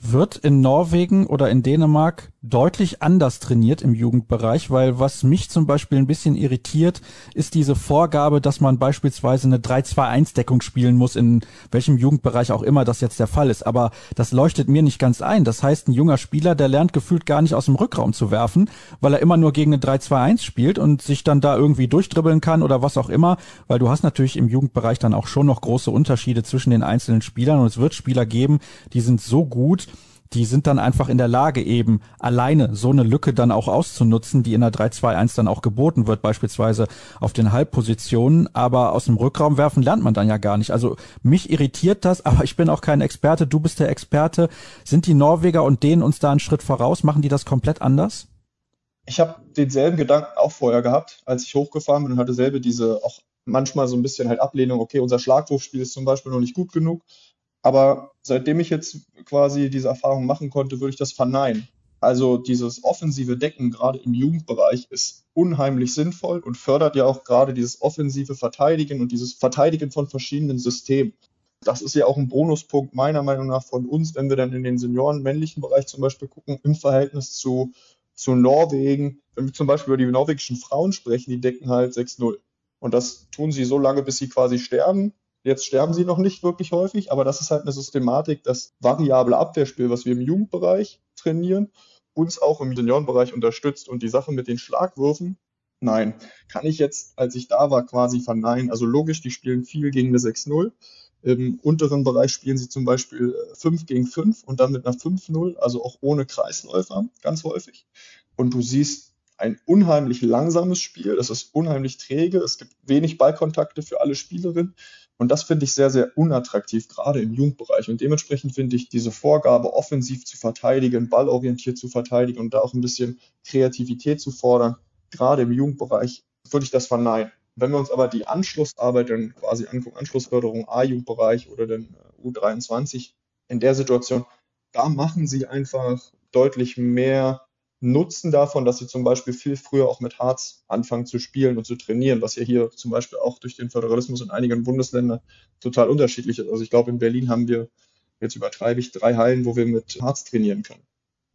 wird in Norwegen oder in Dänemark deutlich anders trainiert im Jugendbereich, weil was mich zum Beispiel ein bisschen irritiert, ist diese Vorgabe, dass man beispielsweise eine 3-2-1-Deckung spielen muss, in welchem Jugendbereich auch immer das jetzt der Fall ist. Aber das leuchtet mir nicht ganz ein. Das heißt, ein junger Spieler, der lernt gefühlt gar nicht aus dem Rückraum zu werfen, weil er immer nur gegen eine 3-2-1 spielt und sich dann da irgendwie durchdribbeln kann oder was auch immer, weil du hast natürlich im Jugendbereich dann auch schon noch große Unterschiede zwischen den einzelnen Spielern und es wird Spieler geben, die sind so gut, die sind dann einfach in der Lage, eben alleine so eine Lücke dann auch auszunutzen, die in der 3-2-1 dann auch geboten wird, beispielsweise auf den Halbpositionen. Aber aus dem Rückraum werfen lernt man dann ja gar nicht. Also mich irritiert das, aber ich bin auch kein Experte. Du bist der Experte. Sind die Norweger und denen uns da einen Schritt voraus? Machen die das komplett anders? Ich habe denselben Gedanken auch vorher gehabt, als ich hochgefahren bin und hatte selber diese auch manchmal so ein bisschen halt Ablehnung, okay, unser Schlagwurfspiel ist zum Beispiel noch nicht gut genug. Aber seitdem ich jetzt quasi diese Erfahrung machen konnte, würde ich das verneinen. Also dieses offensive Decken gerade im Jugendbereich ist unheimlich sinnvoll und fördert ja auch gerade dieses offensive Verteidigen und dieses Verteidigen von verschiedenen Systemen. Das ist ja auch ein Bonuspunkt meiner Meinung nach von uns, wenn wir dann in den Senioren männlichen Bereich zum Beispiel gucken, im Verhältnis zu, zu Norwegen. Wenn wir zum Beispiel über die norwegischen Frauen sprechen, die decken halt 6-0. Und das tun sie so lange, bis sie quasi sterben. Jetzt sterben sie noch nicht wirklich häufig, aber das ist halt eine Systematik, das variable Abwehrspiel, was wir im Jugendbereich trainieren, uns auch im Seniorenbereich unterstützt. Und die Sache mit den Schlagwürfen, nein, kann ich jetzt, als ich da war, quasi verneinen. Also logisch, die spielen viel gegen eine 6-0. Im unteren Bereich spielen sie zum Beispiel 5 äh, gegen 5 und dann mit einer 5-0, also auch ohne Kreisläufer, ganz häufig. Und du siehst ein unheimlich langsames Spiel, es ist unheimlich träge, es gibt wenig Ballkontakte für alle Spielerinnen. Und das finde ich sehr, sehr unattraktiv, gerade im Jugendbereich. Und dementsprechend finde ich diese Vorgabe, offensiv zu verteidigen, ballorientiert zu verteidigen und da auch ein bisschen Kreativität zu fordern, gerade im Jugendbereich, würde ich das verneinen. Wenn wir uns aber die Anschlussarbeit dann quasi angucken, Anschlussförderung A-Jugendbereich oder dann äh, U23, in der Situation, da machen sie einfach deutlich mehr Nutzen davon, dass sie zum Beispiel viel früher auch mit Harz anfangen zu spielen und zu trainieren, was ja hier zum Beispiel auch durch den Föderalismus in einigen Bundesländern total unterschiedlich ist. Also ich glaube, in Berlin haben wir, jetzt übertreibe ich, drei Hallen, wo wir mit Harz trainieren können.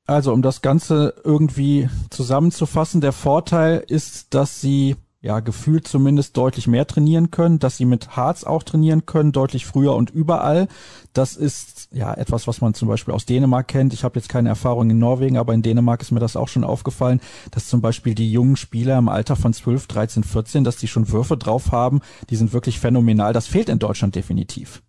Also um das Ganze irgendwie zusammenzufassen, der Vorteil ist, dass sie ja, gefühlt zumindest deutlich mehr trainieren können, dass sie mit Harz auch trainieren können, deutlich früher und überall. Das ist ja etwas, was man zum Beispiel aus Dänemark kennt. Ich habe jetzt keine Erfahrung in Norwegen, aber in Dänemark ist mir das auch schon aufgefallen, dass zum Beispiel die jungen Spieler im Alter von 12, 13, 14, dass die schon Würfe drauf haben, die sind wirklich phänomenal. Das fehlt in Deutschland definitiv.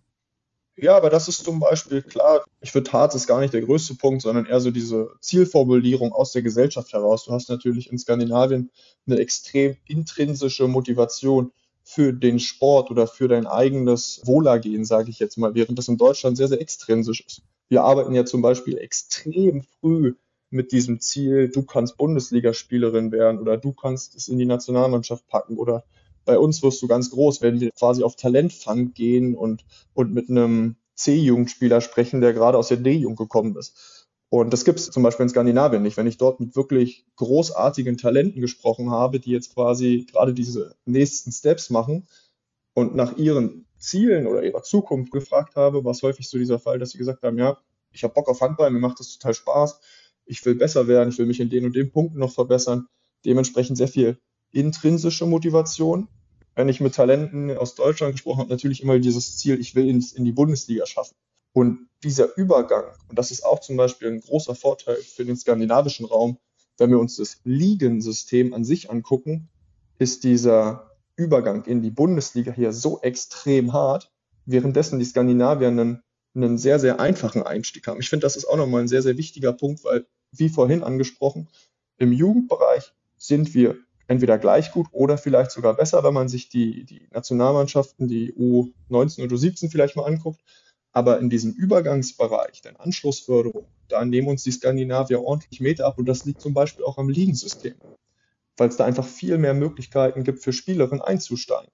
Ja, aber das ist zum Beispiel klar. Ich würde Harz ist gar nicht der größte Punkt, sondern eher so diese Zielformulierung aus der Gesellschaft heraus. Du hast natürlich in Skandinavien eine extrem intrinsische Motivation für den Sport oder für dein eigenes Wohlergehen, sage ich jetzt mal, während das in Deutschland sehr, sehr extrinsisch ist. Wir arbeiten ja zum Beispiel extrem früh mit diesem Ziel, du kannst Bundesligaspielerin werden oder du kannst es in die Nationalmannschaft packen oder bei uns wirst du ganz groß, wenn wir quasi auf Talentfang gehen und, und mit einem C-Jugendspieler sprechen, der gerade aus der D-Jugend gekommen ist. Und das gibt es zum Beispiel in Skandinavien nicht. Wenn ich dort mit wirklich großartigen Talenten gesprochen habe, die jetzt quasi gerade diese nächsten Steps machen und nach ihren Zielen oder ihrer Zukunft gefragt habe, war es häufig so dieser Fall, dass sie gesagt haben, ja, ich habe Bock auf Handball, mir macht das total Spaß, ich will besser werden, ich will mich in den und den Punkten noch verbessern. Dementsprechend sehr viel intrinsische Motivation. Wenn ich mit Talenten aus Deutschland gesprochen habe, natürlich immer dieses Ziel, ich will ins, in die Bundesliga schaffen. Und dieser Übergang, und das ist auch zum Beispiel ein großer Vorteil für den skandinavischen Raum, wenn wir uns das Ligensystem an sich angucken, ist dieser Übergang in die Bundesliga hier so extrem hart, währenddessen die Skandinavier einen, einen sehr, sehr einfachen Einstieg haben. Ich finde, das ist auch nochmal ein sehr, sehr wichtiger Punkt, weil, wie vorhin angesprochen, im Jugendbereich sind wir entweder gleich gut oder vielleicht sogar besser, wenn man sich die, die Nationalmannschaften, die U19 und U17 vielleicht mal anguckt. Aber in diesem Übergangsbereich, der Anschlussförderung, da nehmen uns die Skandinavier ordentlich Meter ab und das liegt zum Beispiel auch am Ligensystem, weil es da einfach viel mehr Möglichkeiten gibt für Spielerinnen einzusteigen.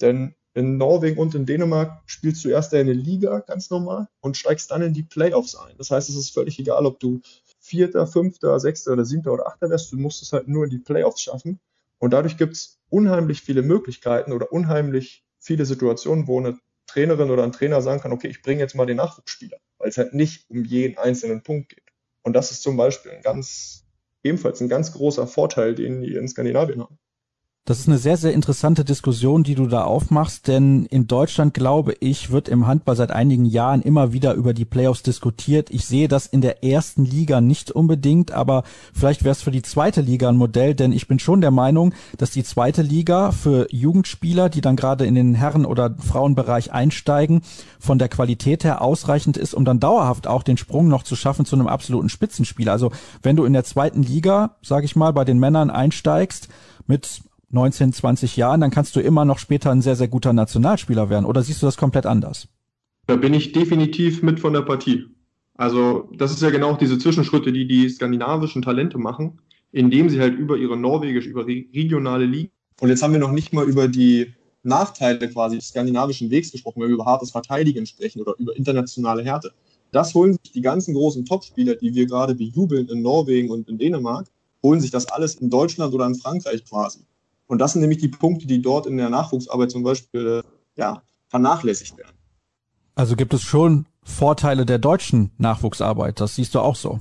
Denn in Norwegen und in Dänemark spielst du erst eine Liga ganz normal und steigst dann in die Playoffs ein. Das heißt, es ist völlig egal, ob du Vierter, Fünfter, Sechster oder Siebter oder Achter wärst, du musst es halt nur in die Playoffs schaffen. Und dadurch gibt es unheimlich viele Möglichkeiten oder unheimlich viele Situationen, wo eine Trainerin oder ein Trainer sagen kann, okay, ich bringe jetzt mal den Nachwuchsspieler, weil es halt nicht um jeden einzelnen Punkt geht. Und das ist zum Beispiel ein ganz, ebenfalls ein ganz großer Vorteil, den die in Skandinavien haben. Das ist eine sehr, sehr interessante Diskussion, die du da aufmachst, denn in Deutschland, glaube ich, wird im Handball seit einigen Jahren immer wieder über die Playoffs diskutiert. Ich sehe das in der ersten Liga nicht unbedingt, aber vielleicht wäre es für die zweite Liga ein Modell, denn ich bin schon der Meinung, dass die zweite Liga für Jugendspieler, die dann gerade in den Herren- oder Frauenbereich einsteigen, von der Qualität her ausreichend ist, um dann dauerhaft auch den Sprung noch zu schaffen zu einem absoluten Spitzenspieler. Also wenn du in der zweiten Liga, sage ich mal, bei den Männern einsteigst, mit 19, 20 Jahren, dann kannst du immer noch später ein sehr, sehr guter Nationalspieler werden. Oder siehst du das komplett anders? Da bin ich definitiv mit von der Partie. Also das ist ja genau diese Zwischenschritte, die die skandinavischen Talente machen, indem sie halt über ihre norwegische, über regionale Ligen. Und jetzt haben wir noch nicht mal über die Nachteile quasi des skandinavischen Wegs gesprochen, wenn wir über hartes Verteidigen sprechen oder über internationale Härte. Das holen sich die ganzen großen Topspieler, die wir gerade bejubeln in Norwegen und in Dänemark, holen sich das alles in Deutschland oder in Frankreich quasi. Und das sind nämlich die Punkte, die dort in der Nachwuchsarbeit zum Beispiel ja, vernachlässigt werden. Also gibt es schon Vorteile der deutschen Nachwuchsarbeit, das siehst du auch so.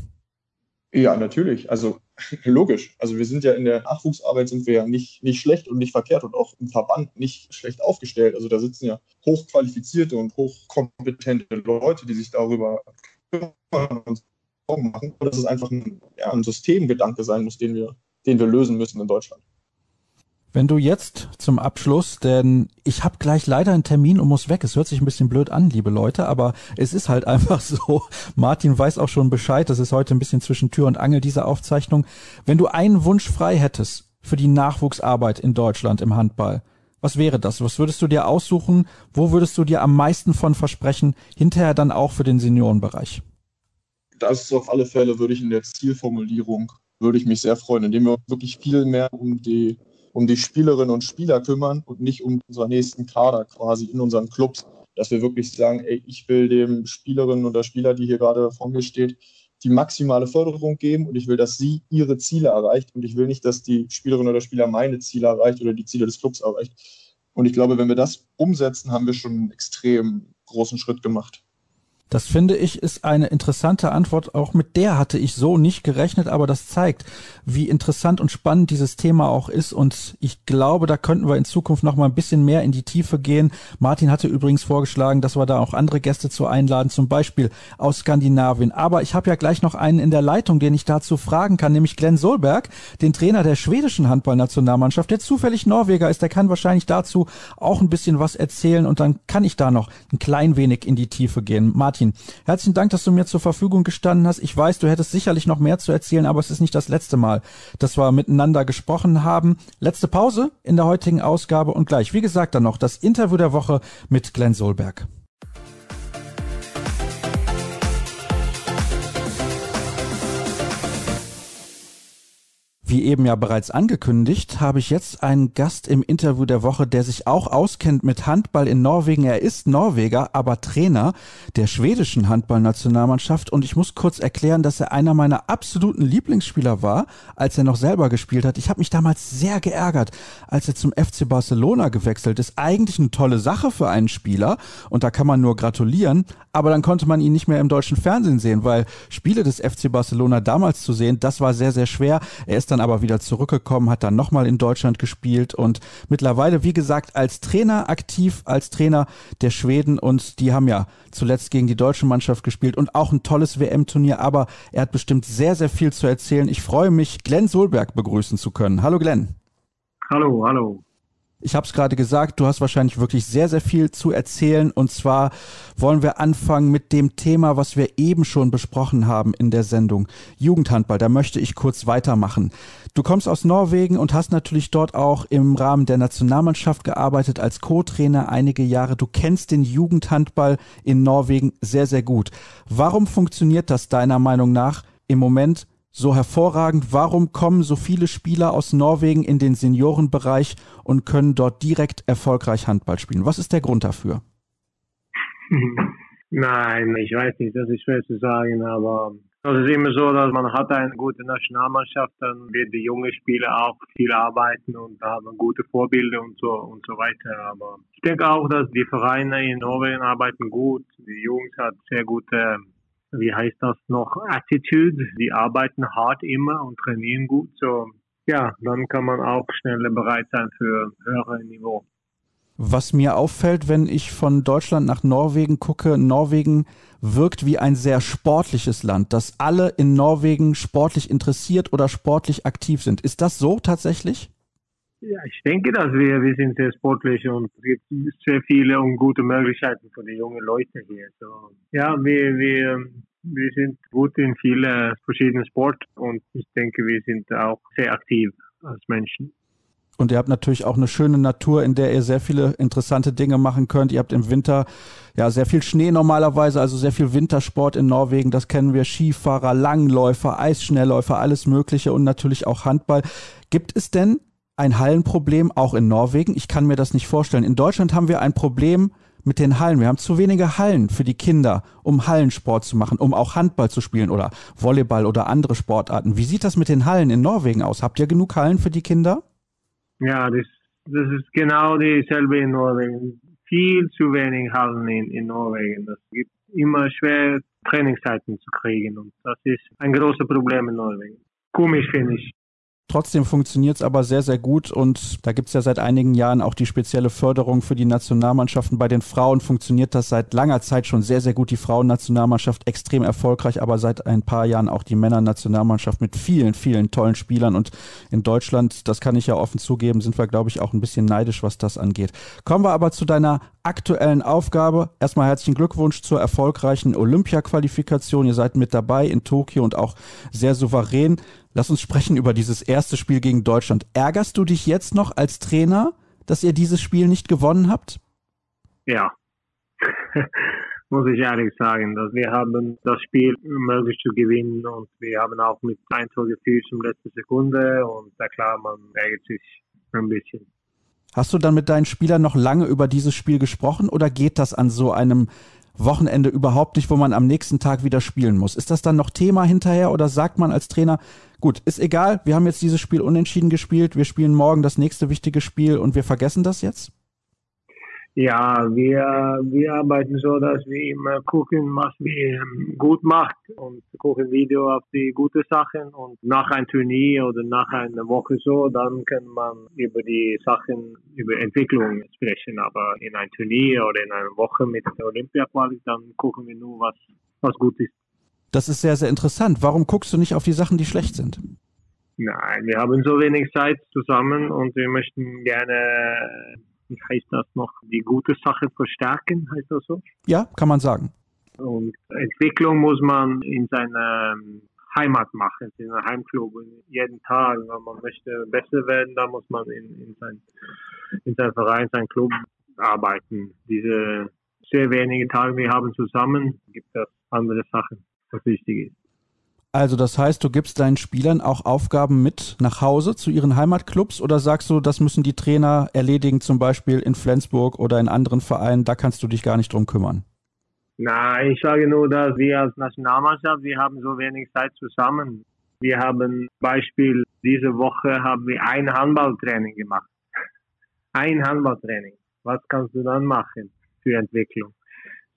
Ja, natürlich. Also [laughs] logisch. Also wir sind ja in der Nachwuchsarbeit sind wir ja nicht, nicht schlecht und nicht verkehrt und auch im Verband nicht schlecht aufgestellt. Also da sitzen ja hochqualifizierte und hochkompetente Leute, die sich darüber kümmern und machen. Und das ist einfach ein, ja, ein Systemgedanke sein muss, den wir, den wir lösen müssen in Deutschland. Wenn du jetzt zum Abschluss, denn ich habe gleich leider einen Termin und muss weg. Es hört sich ein bisschen blöd an, liebe Leute, aber es ist halt [laughs] einfach so. Martin weiß auch schon Bescheid. Das ist heute ein bisschen zwischen Tür und Angel diese Aufzeichnung. Wenn du einen Wunsch frei hättest für die Nachwuchsarbeit in Deutschland im Handball, was wäre das? Was würdest du dir aussuchen? Wo würdest du dir am meisten von versprechen? Hinterher dann auch für den Seniorenbereich. Das ist auf alle Fälle, würde ich in der Zielformulierung, würde ich mich sehr freuen, indem wir wirklich viel mehr um die um die Spielerinnen und Spieler kümmern und nicht um unseren nächsten Kader quasi in unseren Clubs. Dass wir wirklich sagen, ey, ich will dem Spielerinnen oder Spieler, die hier gerade vor mir steht, die maximale Förderung geben und ich will, dass sie ihre Ziele erreicht und ich will nicht, dass die Spielerin oder Spieler meine Ziele erreicht oder die Ziele des Clubs erreicht. Und ich glaube, wenn wir das umsetzen, haben wir schon einen extrem großen Schritt gemacht. Das finde ich ist eine interessante Antwort. Auch mit der hatte ich so nicht gerechnet, aber das zeigt, wie interessant und spannend dieses Thema auch ist. Und ich glaube, da könnten wir in Zukunft noch mal ein bisschen mehr in die Tiefe gehen. Martin hatte übrigens vorgeschlagen, dass wir da auch andere Gäste zu einladen, zum Beispiel aus Skandinavien. Aber ich habe ja gleich noch einen in der Leitung, den ich dazu fragen kann, nämlich Glenn Solberg, den Trainer der schwedischen Handballnationalmannschaft, der zufällig Norweger ist. Der kann wahrscheinlich dazu auch ein bisschen was erzählen und dann kann ich da noch ein klein wenig in die Tiefe gehen. Martin, Martin, herzlichen Dank, dass du mir zur Verfügung gestanden hast. Ich weiß, du hättest sicherlich noch mehr zu erzählen, aber es ist nicht das letzte Mal, dass wir miteinander gesprochen haben. Letzte Pause in der heutigen Ausgabe und gleich, wie gesagt, dann noch das Interview der Woche mit Glenn Solberg. Wie eben ja bereits angekündigt, habe ich jetzt einen Gast im Interview der Woche, der sich auch auskennt mit Handball in Norwegen. Er ist Norweger, aber Trainer der schwedischen Handballnationalmannschaft. Und ich muss kurz erklären, dass er einer meiner absoluten Lieblingsspieler war, als er noch selber gespielt hat. Ich habe mich damals sehr geärgert, als er zum FC Barcelona gewechselt ist. Eigentlich eine tolle Sache für einen Spieler und da kann man nur gratulieren. Aber dann konnte man ihn nicht mehr im deutschen Fernsehen sehen, weil Spiele des FC Barcelona damals zu sehen, das war sehr, sehr schwer. Er ist dann aber wieder zurückgekommen, hat dann nochmal in Deutschland gespielt und mittlerweile, wie gesagt, als Trainer aktiv, als Trainer der Schweden und die haben ja zuletzt gegen die deutsche Mannschaft gespielt und auch ein tolles WM-Turnier, aber er hat bestimmt sehr, sehr viel zu erzählen. Ich freue mich, Glenn Solberg begrüßen zu können. Hallo Glenn. Hallo, hallo. Ich habe es gerade gesagt, du hast wahrscheinlich wirklich sehr, sehr viel zu erzählen. Und zwar wollen wir anfangen mit dem Thema, was wir eben schon besprochen haben in der Sendung. Jugendhandball, da möchte ich kurz weitermachen. Du kommst aus Norwegen und hast natürlich dort auch im Rahmen der Nationalmannschaft gearbeitet als Co-Trainer einige Jahre. Du kennst den Jugendhandball in Norwegen sehr, sehr gut. Warum funktioniert das deiner Meinung nach im Moment so hervorragend? Warum kommen so viele Spieler aus Norwegen in den Seniorenbereich und können dort direkt erfolgreich Handball spielen? Was ist der Grund dafür? [laughs] Nein, ich weiß nicht, das ist schwer zu sagen, aber es ist immer so, dass man hat eine gute Nationalmannschaft, dann wird die junge Spieler auch viel arbeiten und haben gute Vorbilder und so und so weiter. Aber ich denke auch, dass die Vereine in Norwegen arbeiten gut. Die Jungs haben sehr gute wie heißt das noch, Attitude. Die arbeiten hart immer und trainieren gut. So, ja, dann kann man auch schneller bereit sein für höhere Niveau. Was mir auffällt, wenn ich von Deutschland nach Norwegen gucke, Norwegen wirkt wie ein sehr sportliches Land, dass alle in Norwegen sportlich interessiert oder sportlich aktiv sind. Ist das so tatsächlich? Ja, ich denke, dass wir, wir sind sehr sportlich und es gibt sehr viele und gute Möglichkeiten für die jungen Leute hier. So, ja, wir, wir, wir sind gut in vielen verschiedenen Sport und ich denke, wir sind auch sehr aktiv als Menschen. Und ihr habt natürlich auch eine schöne Natur, in der ihr sehr viele interessante Dinge machen könnt. Ihr habt im Winter ja sehr viel Schnee normalerweise, also sehr viel Wintersport in Norwegen. Das kennen wir. Skifahrer, Langläufer, Eisschnellläufer, alles Mögliche und natürlich auch Handball. Gibt es denn ein Hallenproblem auch in Norwegen? Ich kann mir das nicht vorstellen. In Deutschland haben wir ein Problem mit den Hallen. Wir haben zu wenige Hallen für die Kinder, um Hallensport zu machen, um auch Handball zu spielen oder Volleyball oder andere Sportarten. Wie sieht das mit den Hallen in Norwegen aus? Habt ihr genug Hallen für die Kinder? Ja, das, das ist genau dieselbe in Norwegen. Viel zu wenig Hallen in, in Norwegen. Das gibt immer schwer Trainingszeiten zu kriegen und das ist ein großes Problem in Norwegen. Komisch finde ich. Trotzdem funktioniert es aber sehr, sehr gut und da gibt es ja seit einigen Jahren auch die spezielle Förderung für die Nationalmannschaften. Bei den Frauen funktioniert das seit langer Zeit schon sehr, sehr gut. Die Frauennationalmannschaft extrem erfolgreich, aber seit ein paar Jahren auch die Männernationalmannschaft mit vielen, vielen tollen Spielern. Und in Deutschland, das kann ich ja offen zugeben, sind wir, glaube ich, auch ein bisschen neidisch, was das angeht. Kommen wir aber zu deiner aktuellen Aufgabe. Erstmal herzlichen Glückwunsch zur erfolgreichen Olympia-Qualifikation. Ihr seid mit dabei in Tokio und auch sehr souverän. Lass uns sprechen über dieses erste Spiel gegen Deutschland. Ärgerst du dich jetzt noch als Trainer, dass ihr dieses Spiel nicht gewonnen habt? Ja, [laughs] muss ich ehrlich sagen. Dass wir haben das Spiel möglich zu gewinnen und wir haben auch mit ein Tor geführt zum letzten Sekunde und da klar, man ärgert sich ein bisschen. Hast du dann mit deinen Spielern noch lange über dieses Spiel gesprochen oder geht das an so einem Wochenende überhaupt nicht, wo man am nächsten Tag wieder spielen muss. Ist das dann noch Thema hinterher oder sagt man als Trainer, gut, ist egal, wir haben jetzt dieses Spiel unentschieden gespielt, wir spielen morgen das nächste wichtige Spiel und wir vergessen das jetzt? Ja, wir, wir arbeiten so, dass wir immer gucken, was wir ähm, gut macht und gucken Video auf die guten Sachen und nach einem Turnier oder nach einer Woche so, dann kann man über die Sachen, über Entwicklung sprechen. Aber in einem Turnier oder in einer Woche mit der Olympia-Quali, dann gucken wir nur, was, was gut ist. Das ist sehr, sehr interessant. Warum guckst du nicht auf die Sachen, die schlecht sind? Nein, wir haben so wenig Zeit zusammen und wir möchten gerne wie heißt das noch, die gute Sache verstärken, heißt das so? Ja, kann man sagen. Und Entwicklung muss man in seiner ähm, Heimat machen, in einem Heimclub. jeden Tag, wenn man möchte besser werden, da muss man in, in, sein, in sein Verein, sein Club arbeiten. Diese sehr wenigen Tage, wir haben zusammen, gibt es andere Sachen, was wichtig ist. Also das heißt, du gibst deinen Spielern auch Aufgaben mit nach Hause zu ihren Heimatclubs oder sagst du, das müssen die Trainer erledigen, zum Beispiel in Flensburg oder in anderen Vereinen, da kannst du dich gar nicht drum kümmern? Nein, ich sage nur, dass wir als Nationalmannschaft, wir haben so wenig Zeit zusammen. Wir haben Beispiel, diese Woche haben wir ein Handballtraining gemacht. [laughs] Ein Handballtraining. Was kannst du dann machen für Entwicklung?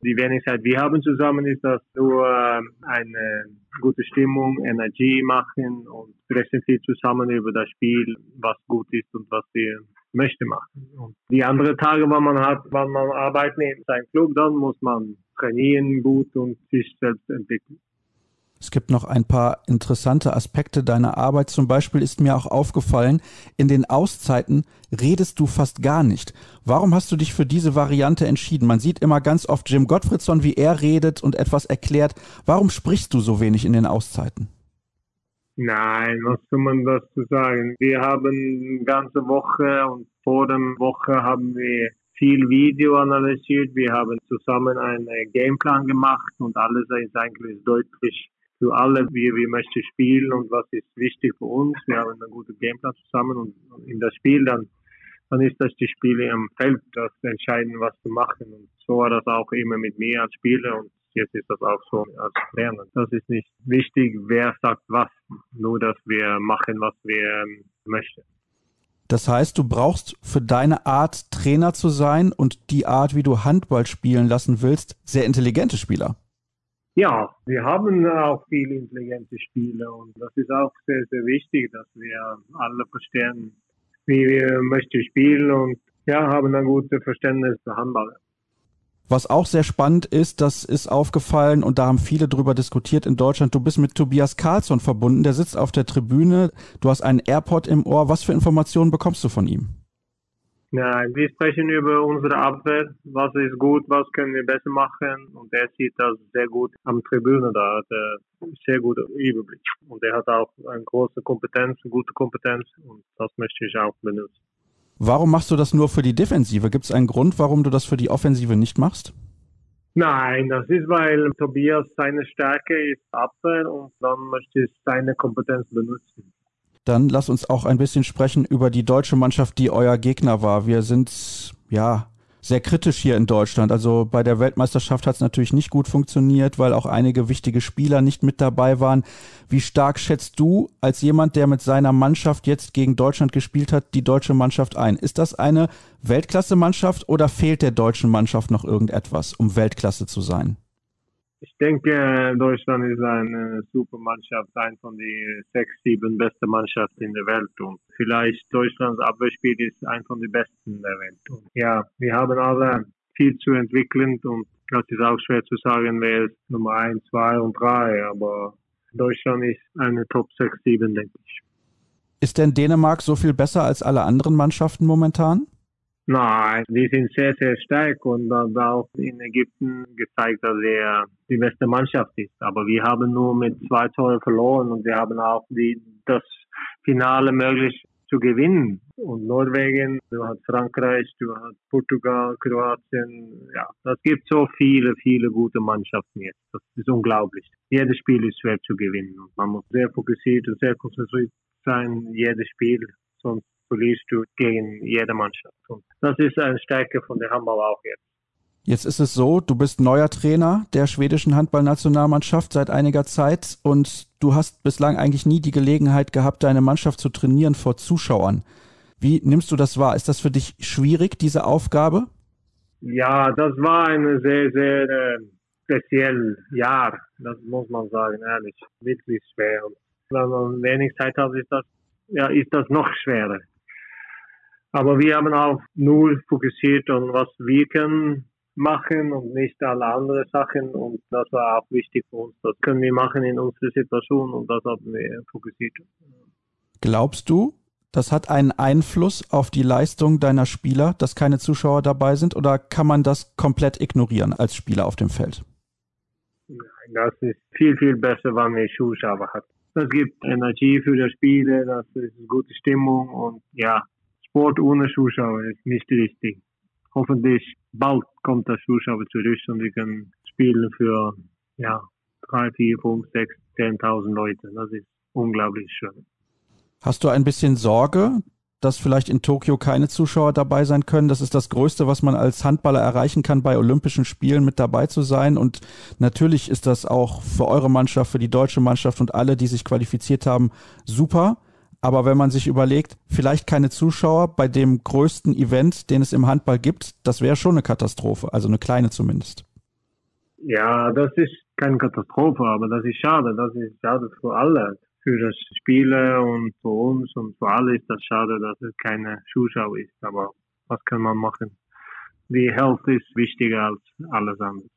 Die wenig Zeit wir haben zusammen, ist das nur ähm, eine gute Stimmung, Energie machen und sprechen viel zusammen über das Spiel, was gut ist und was wir möchte machen. Und die anderen Tage, wenn man hat, wenn man arbeitet in seinem Club, dann muss man trainieren gut und sich selbst entwickeln. Es gibt noch ein paar interessante Aspekte deiner Arbeit. Zum Beispiel ist mir auch aufgefallen, in den Auszeiten redest du fast gar nicht. Warum hast du dich für diese Variante entschieden? Man sieht immer ganz oft Jim Gottfriedson, wie er redet und etwas erklärt. Warum sprichst du so wenig in den Auszeiten? Nein, was soll man dazu sagen? Wir haben ganze Woche und vor der Woche haben wir viel Video analysiert. Wir haben zusammen einen Gameplan gemacht und alles ist eigentlich deutlich für alle, wie wir möchten spielen und was ist wichtig für uns. Wir haben einen guten Gameplan zusammen und in das Spiel dann, dann ist das die Spiele am Feld, das entscheiden, was zu machen. Und so war das auch immer mit mir als Spieler und jetzt ist das auch so als Trainer. Das ist nicht wichtig, wer sagt was, nur dass wir machen, was wir möchten. Das heißt, du brauchst für deine Art Trainer zu sein und die Art, wie du Handball spielen lassen willst, sehr intelligente Spieler. Ja, wir haben auch viele intelligente Spieler und das ist auch sehr, sehr wichtig, dass wir alle verstehen, wie wir möchten spielen und ja, haben ein gutes Verständnis für Handball. Was auch sehr spannend ist, das ist aufgefallen und da haben viele drüber diskutiert in Deutschland. Du bist mit Tobias Karlsson verbunden, der sitzt auf der Tribüne, du hast einen AirPod im Ohr. Was für Informationen bekommst du von ihm? Nein, wir sprechen über unsere Abwehr. Was ist gut, was können wir besser machen? Und er sieht das sehr gut am Tribüne da, hat er sehr guten Überblick. Und er hat auch eine große Kompetenz, eine gute Kompetenz und das möchte ich auch benutzen. Warum machst du das nur für die Defensive? Gibt es einen Grund, warum du das für die Offensive nicht machst? Nein, das ist, weil Tobias seine Stärke ist Abwehr und dann möchte ich seine Kompetenz benutzen. Dann lass uns auch ein bisschen sprechen über die deutsche Mannschaft, die euer Gegner war. Wir sind ja sehr kritisch hier in Deutschland. Also bei der Weltmeisterschaft hat es natürlich nicht gut funktioniert, weil auch einige wichtige Spieler nicht mit dabei waren. Wie stark schätzt du als jemand, der mit seiner Mannschaft jetzt gegen Deutschland gespielt hat, die deutsche Mannschaft ein? Ist das eine Weltklasse-Mannschaft oder fehlt der deutschen Mannschaft noch irgendetwas, um Weltklasse zu sein? Ich denke, Deutschland ist eine super Mannschaft, eine von den sechs, sieben besten Mannschaften in der Welt. Und vielleicht Deutschlands Abwehrspiel ist ein von den besten der Welt. Und ja, wir haben alle viel zu entwickeln und das ist auch schwer zu sagen, wer ist Nummer eins, zwei und drei. Aber Deutschland ist eine Top 6, 7, denke ich. Ist denn Dänemark so viel besser als alle anderen Mannschaften momentan? Nein, die sind sehr, sehr stark und haben auch in Ägypten gezeigt, dass er die beste Mannschaft ist. Aber wir haben nur mit zwei Toren verloren und wir haben auch die, das Finale möglich zu gewinnen. Und Norwegen, du hast Frankreich, du hast Portugal, Kroatien. Ja, das gibt so viele, viele gute Mannschaften jetzt. Das ist unglaublich. Jedes Spiel ist schwer zu gewinnen. Und man muss sehr fokussiert und sehr konzentriert sein, jedes Spiel. Sonst verlierst du gegen jede Mannschaft. Und das ist eine Stärke von der Handball auch jetzt. Jetzt ist es so, du bist neuer Trainer der schwedischen Handballnationalmannschaft seit einiger Zeit und du hast bislang eigentlich nie die Gelegenheit gehabt, deine Mannschaft zu trainieren vor Zuschauern. Wie nimmst du das wahr? Ist das für dich schwierig, diese Aufgabe? Ja, das war ein sehr, sehr äh, spezielles Jahr. Das muss man sagen, ehrlich. Wirklich schwer. Und wenn man wenig Zeit hat, ist das, ja, ist das noch schwerer. Aber wir haben auf null fokussiert und was wir können machen und nicht alle anderen Sachen. Und das war auch wichtig für uns. Das können wir machen in unserer Situation und das haben wir fokussiert. Glaubst du, das hat einen Einfluss auf die Leistung deiner Spieler, dass keine Zuschauer dabei sind? Oder kann man das komplett ignorieren als Spieler auf dem Feld? Nein, das ist viel, viel besser, wenn wir Zuschauer haben. Das gibt Energie für die Spiele, das ist gute Stimmung und ja, Sport ohne Zuschauer ist nicht richtig. Hoffentlich bald kommt der Zuschauer zurück und wir können spielen für ja, drei, vier, fünf, sechs, zehntausend Leute. Das ist unglaublich schön. Hast du ein bisschen Sorge, dass vielleicht in Tokio keine Zuschauer dabei sein können? Das ist das Größte, was man als Handballer erreichen kann, bei Olympischen Spielen mit dabei zu sein. Und natürlich ist das auch für eure Mannschaft, für die deutsche Mannschaft und alle, die sich qualifiziert haben, super. Aber wenn man sich überlegt, vielleicht keine Zuschauer bei dem größten Event, den es im Handball gibt, das wäre schon eine Katastrophe, also eine kleine zumindest. Ja, das ist keine Katastrophe, aber das ist schade. Das ist schade für alle für das Spieler und für uns und für alle ist das schade, dass es keine Zuschauer ist. Aber was kann man machen? Die Health ist wichtiger als alles andere.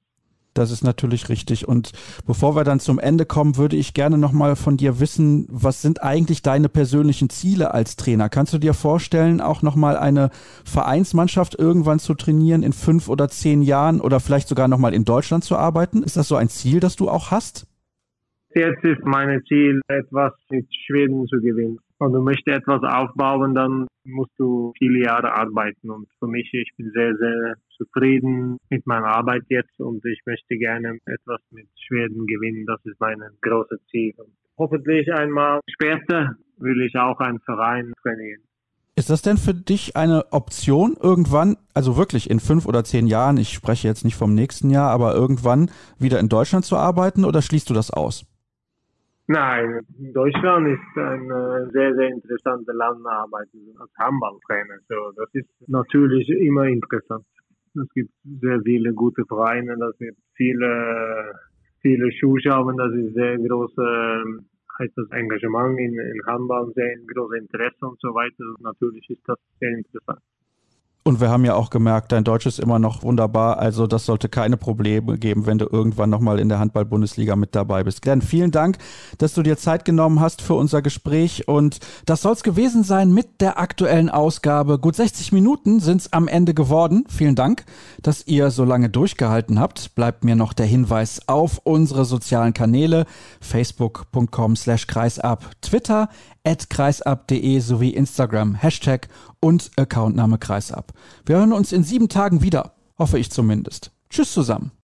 Das ist natürlich richtig. Und bevor wir dann zum Ende kommen, würde ich gerne nochmal von dir wissen, was sind eigentlich deine persönlichen Ziele als Trainer? Kannst du dir vorstellen, auch nochmal eine Vereinsmannschaft irgendwann zu trainieren in fünf oder zehn Jahren oder vielleicht sogar nochmal in Deutschland zu arbeiten? Ist das so ein Ziel, das du auch hast? Jetzt ist mein Ziel, etwas mit Schweden zu gewinnen. Wenn du möchtest etwas aufbauen, dann musst du viele Jahre arbeiten. Und für mich, ich bin sehr, sehr zufrieden mit meiner Arbeit jetzt und ich möchte gerne etwas mit Schweden gewinnen. Das ist mein großes Ziel. Und hoffentlich einmal später will ich auch einen Verein trainieren. Ist das denn für dich eine Option irgendwann, also wirklich in fünf oder zehn Jahren, ich spreche jetzt nicht vom nächsten Jahr, aber irgendwann wieder in Deutschland zu arbeiten oder schließt du das aus? Nein, Deutschland ist ein äh, sehr, sehr interessantes Land arbeiten als Handballtrainer. So, das ist natürlich immer interessant. Es gibt sehr viele gute Vereine, das gibt viele, viele Zuschauer, das ist sehr große, heißt das Engagement in, in Handball, sehr großes Interesse und so weiter. Natürlich ist das sehr interessant. Und wir haben ja auch gemerkt, dein Deutsch ist immer noch wunderbar. Also das sollte keine Probleme geben, wenn du irgendwann nochmal in der Handball-Bundesliga mit dabei bist. Glenn, vielen Dank, dass du dir Zeit genommen hast für unser Gespräch. Und das soll es gewesen sein mit der aktuellen Ausgabe. Gut 60 Minuten sind es am Ende geworden. Vielen Dank, dass ihr so lange durchgehalten habt. Bleibt mir noch der Hinweis auf unsere sozialen Kanäle. Facebook.com slash kreisab, Twitter kreisab.de sowie Instagram, Hashtag und Accountname kreisab. Wir hören uns in sieben Tagen wieder, hoffe ich zumindest. Tschüss zusammen.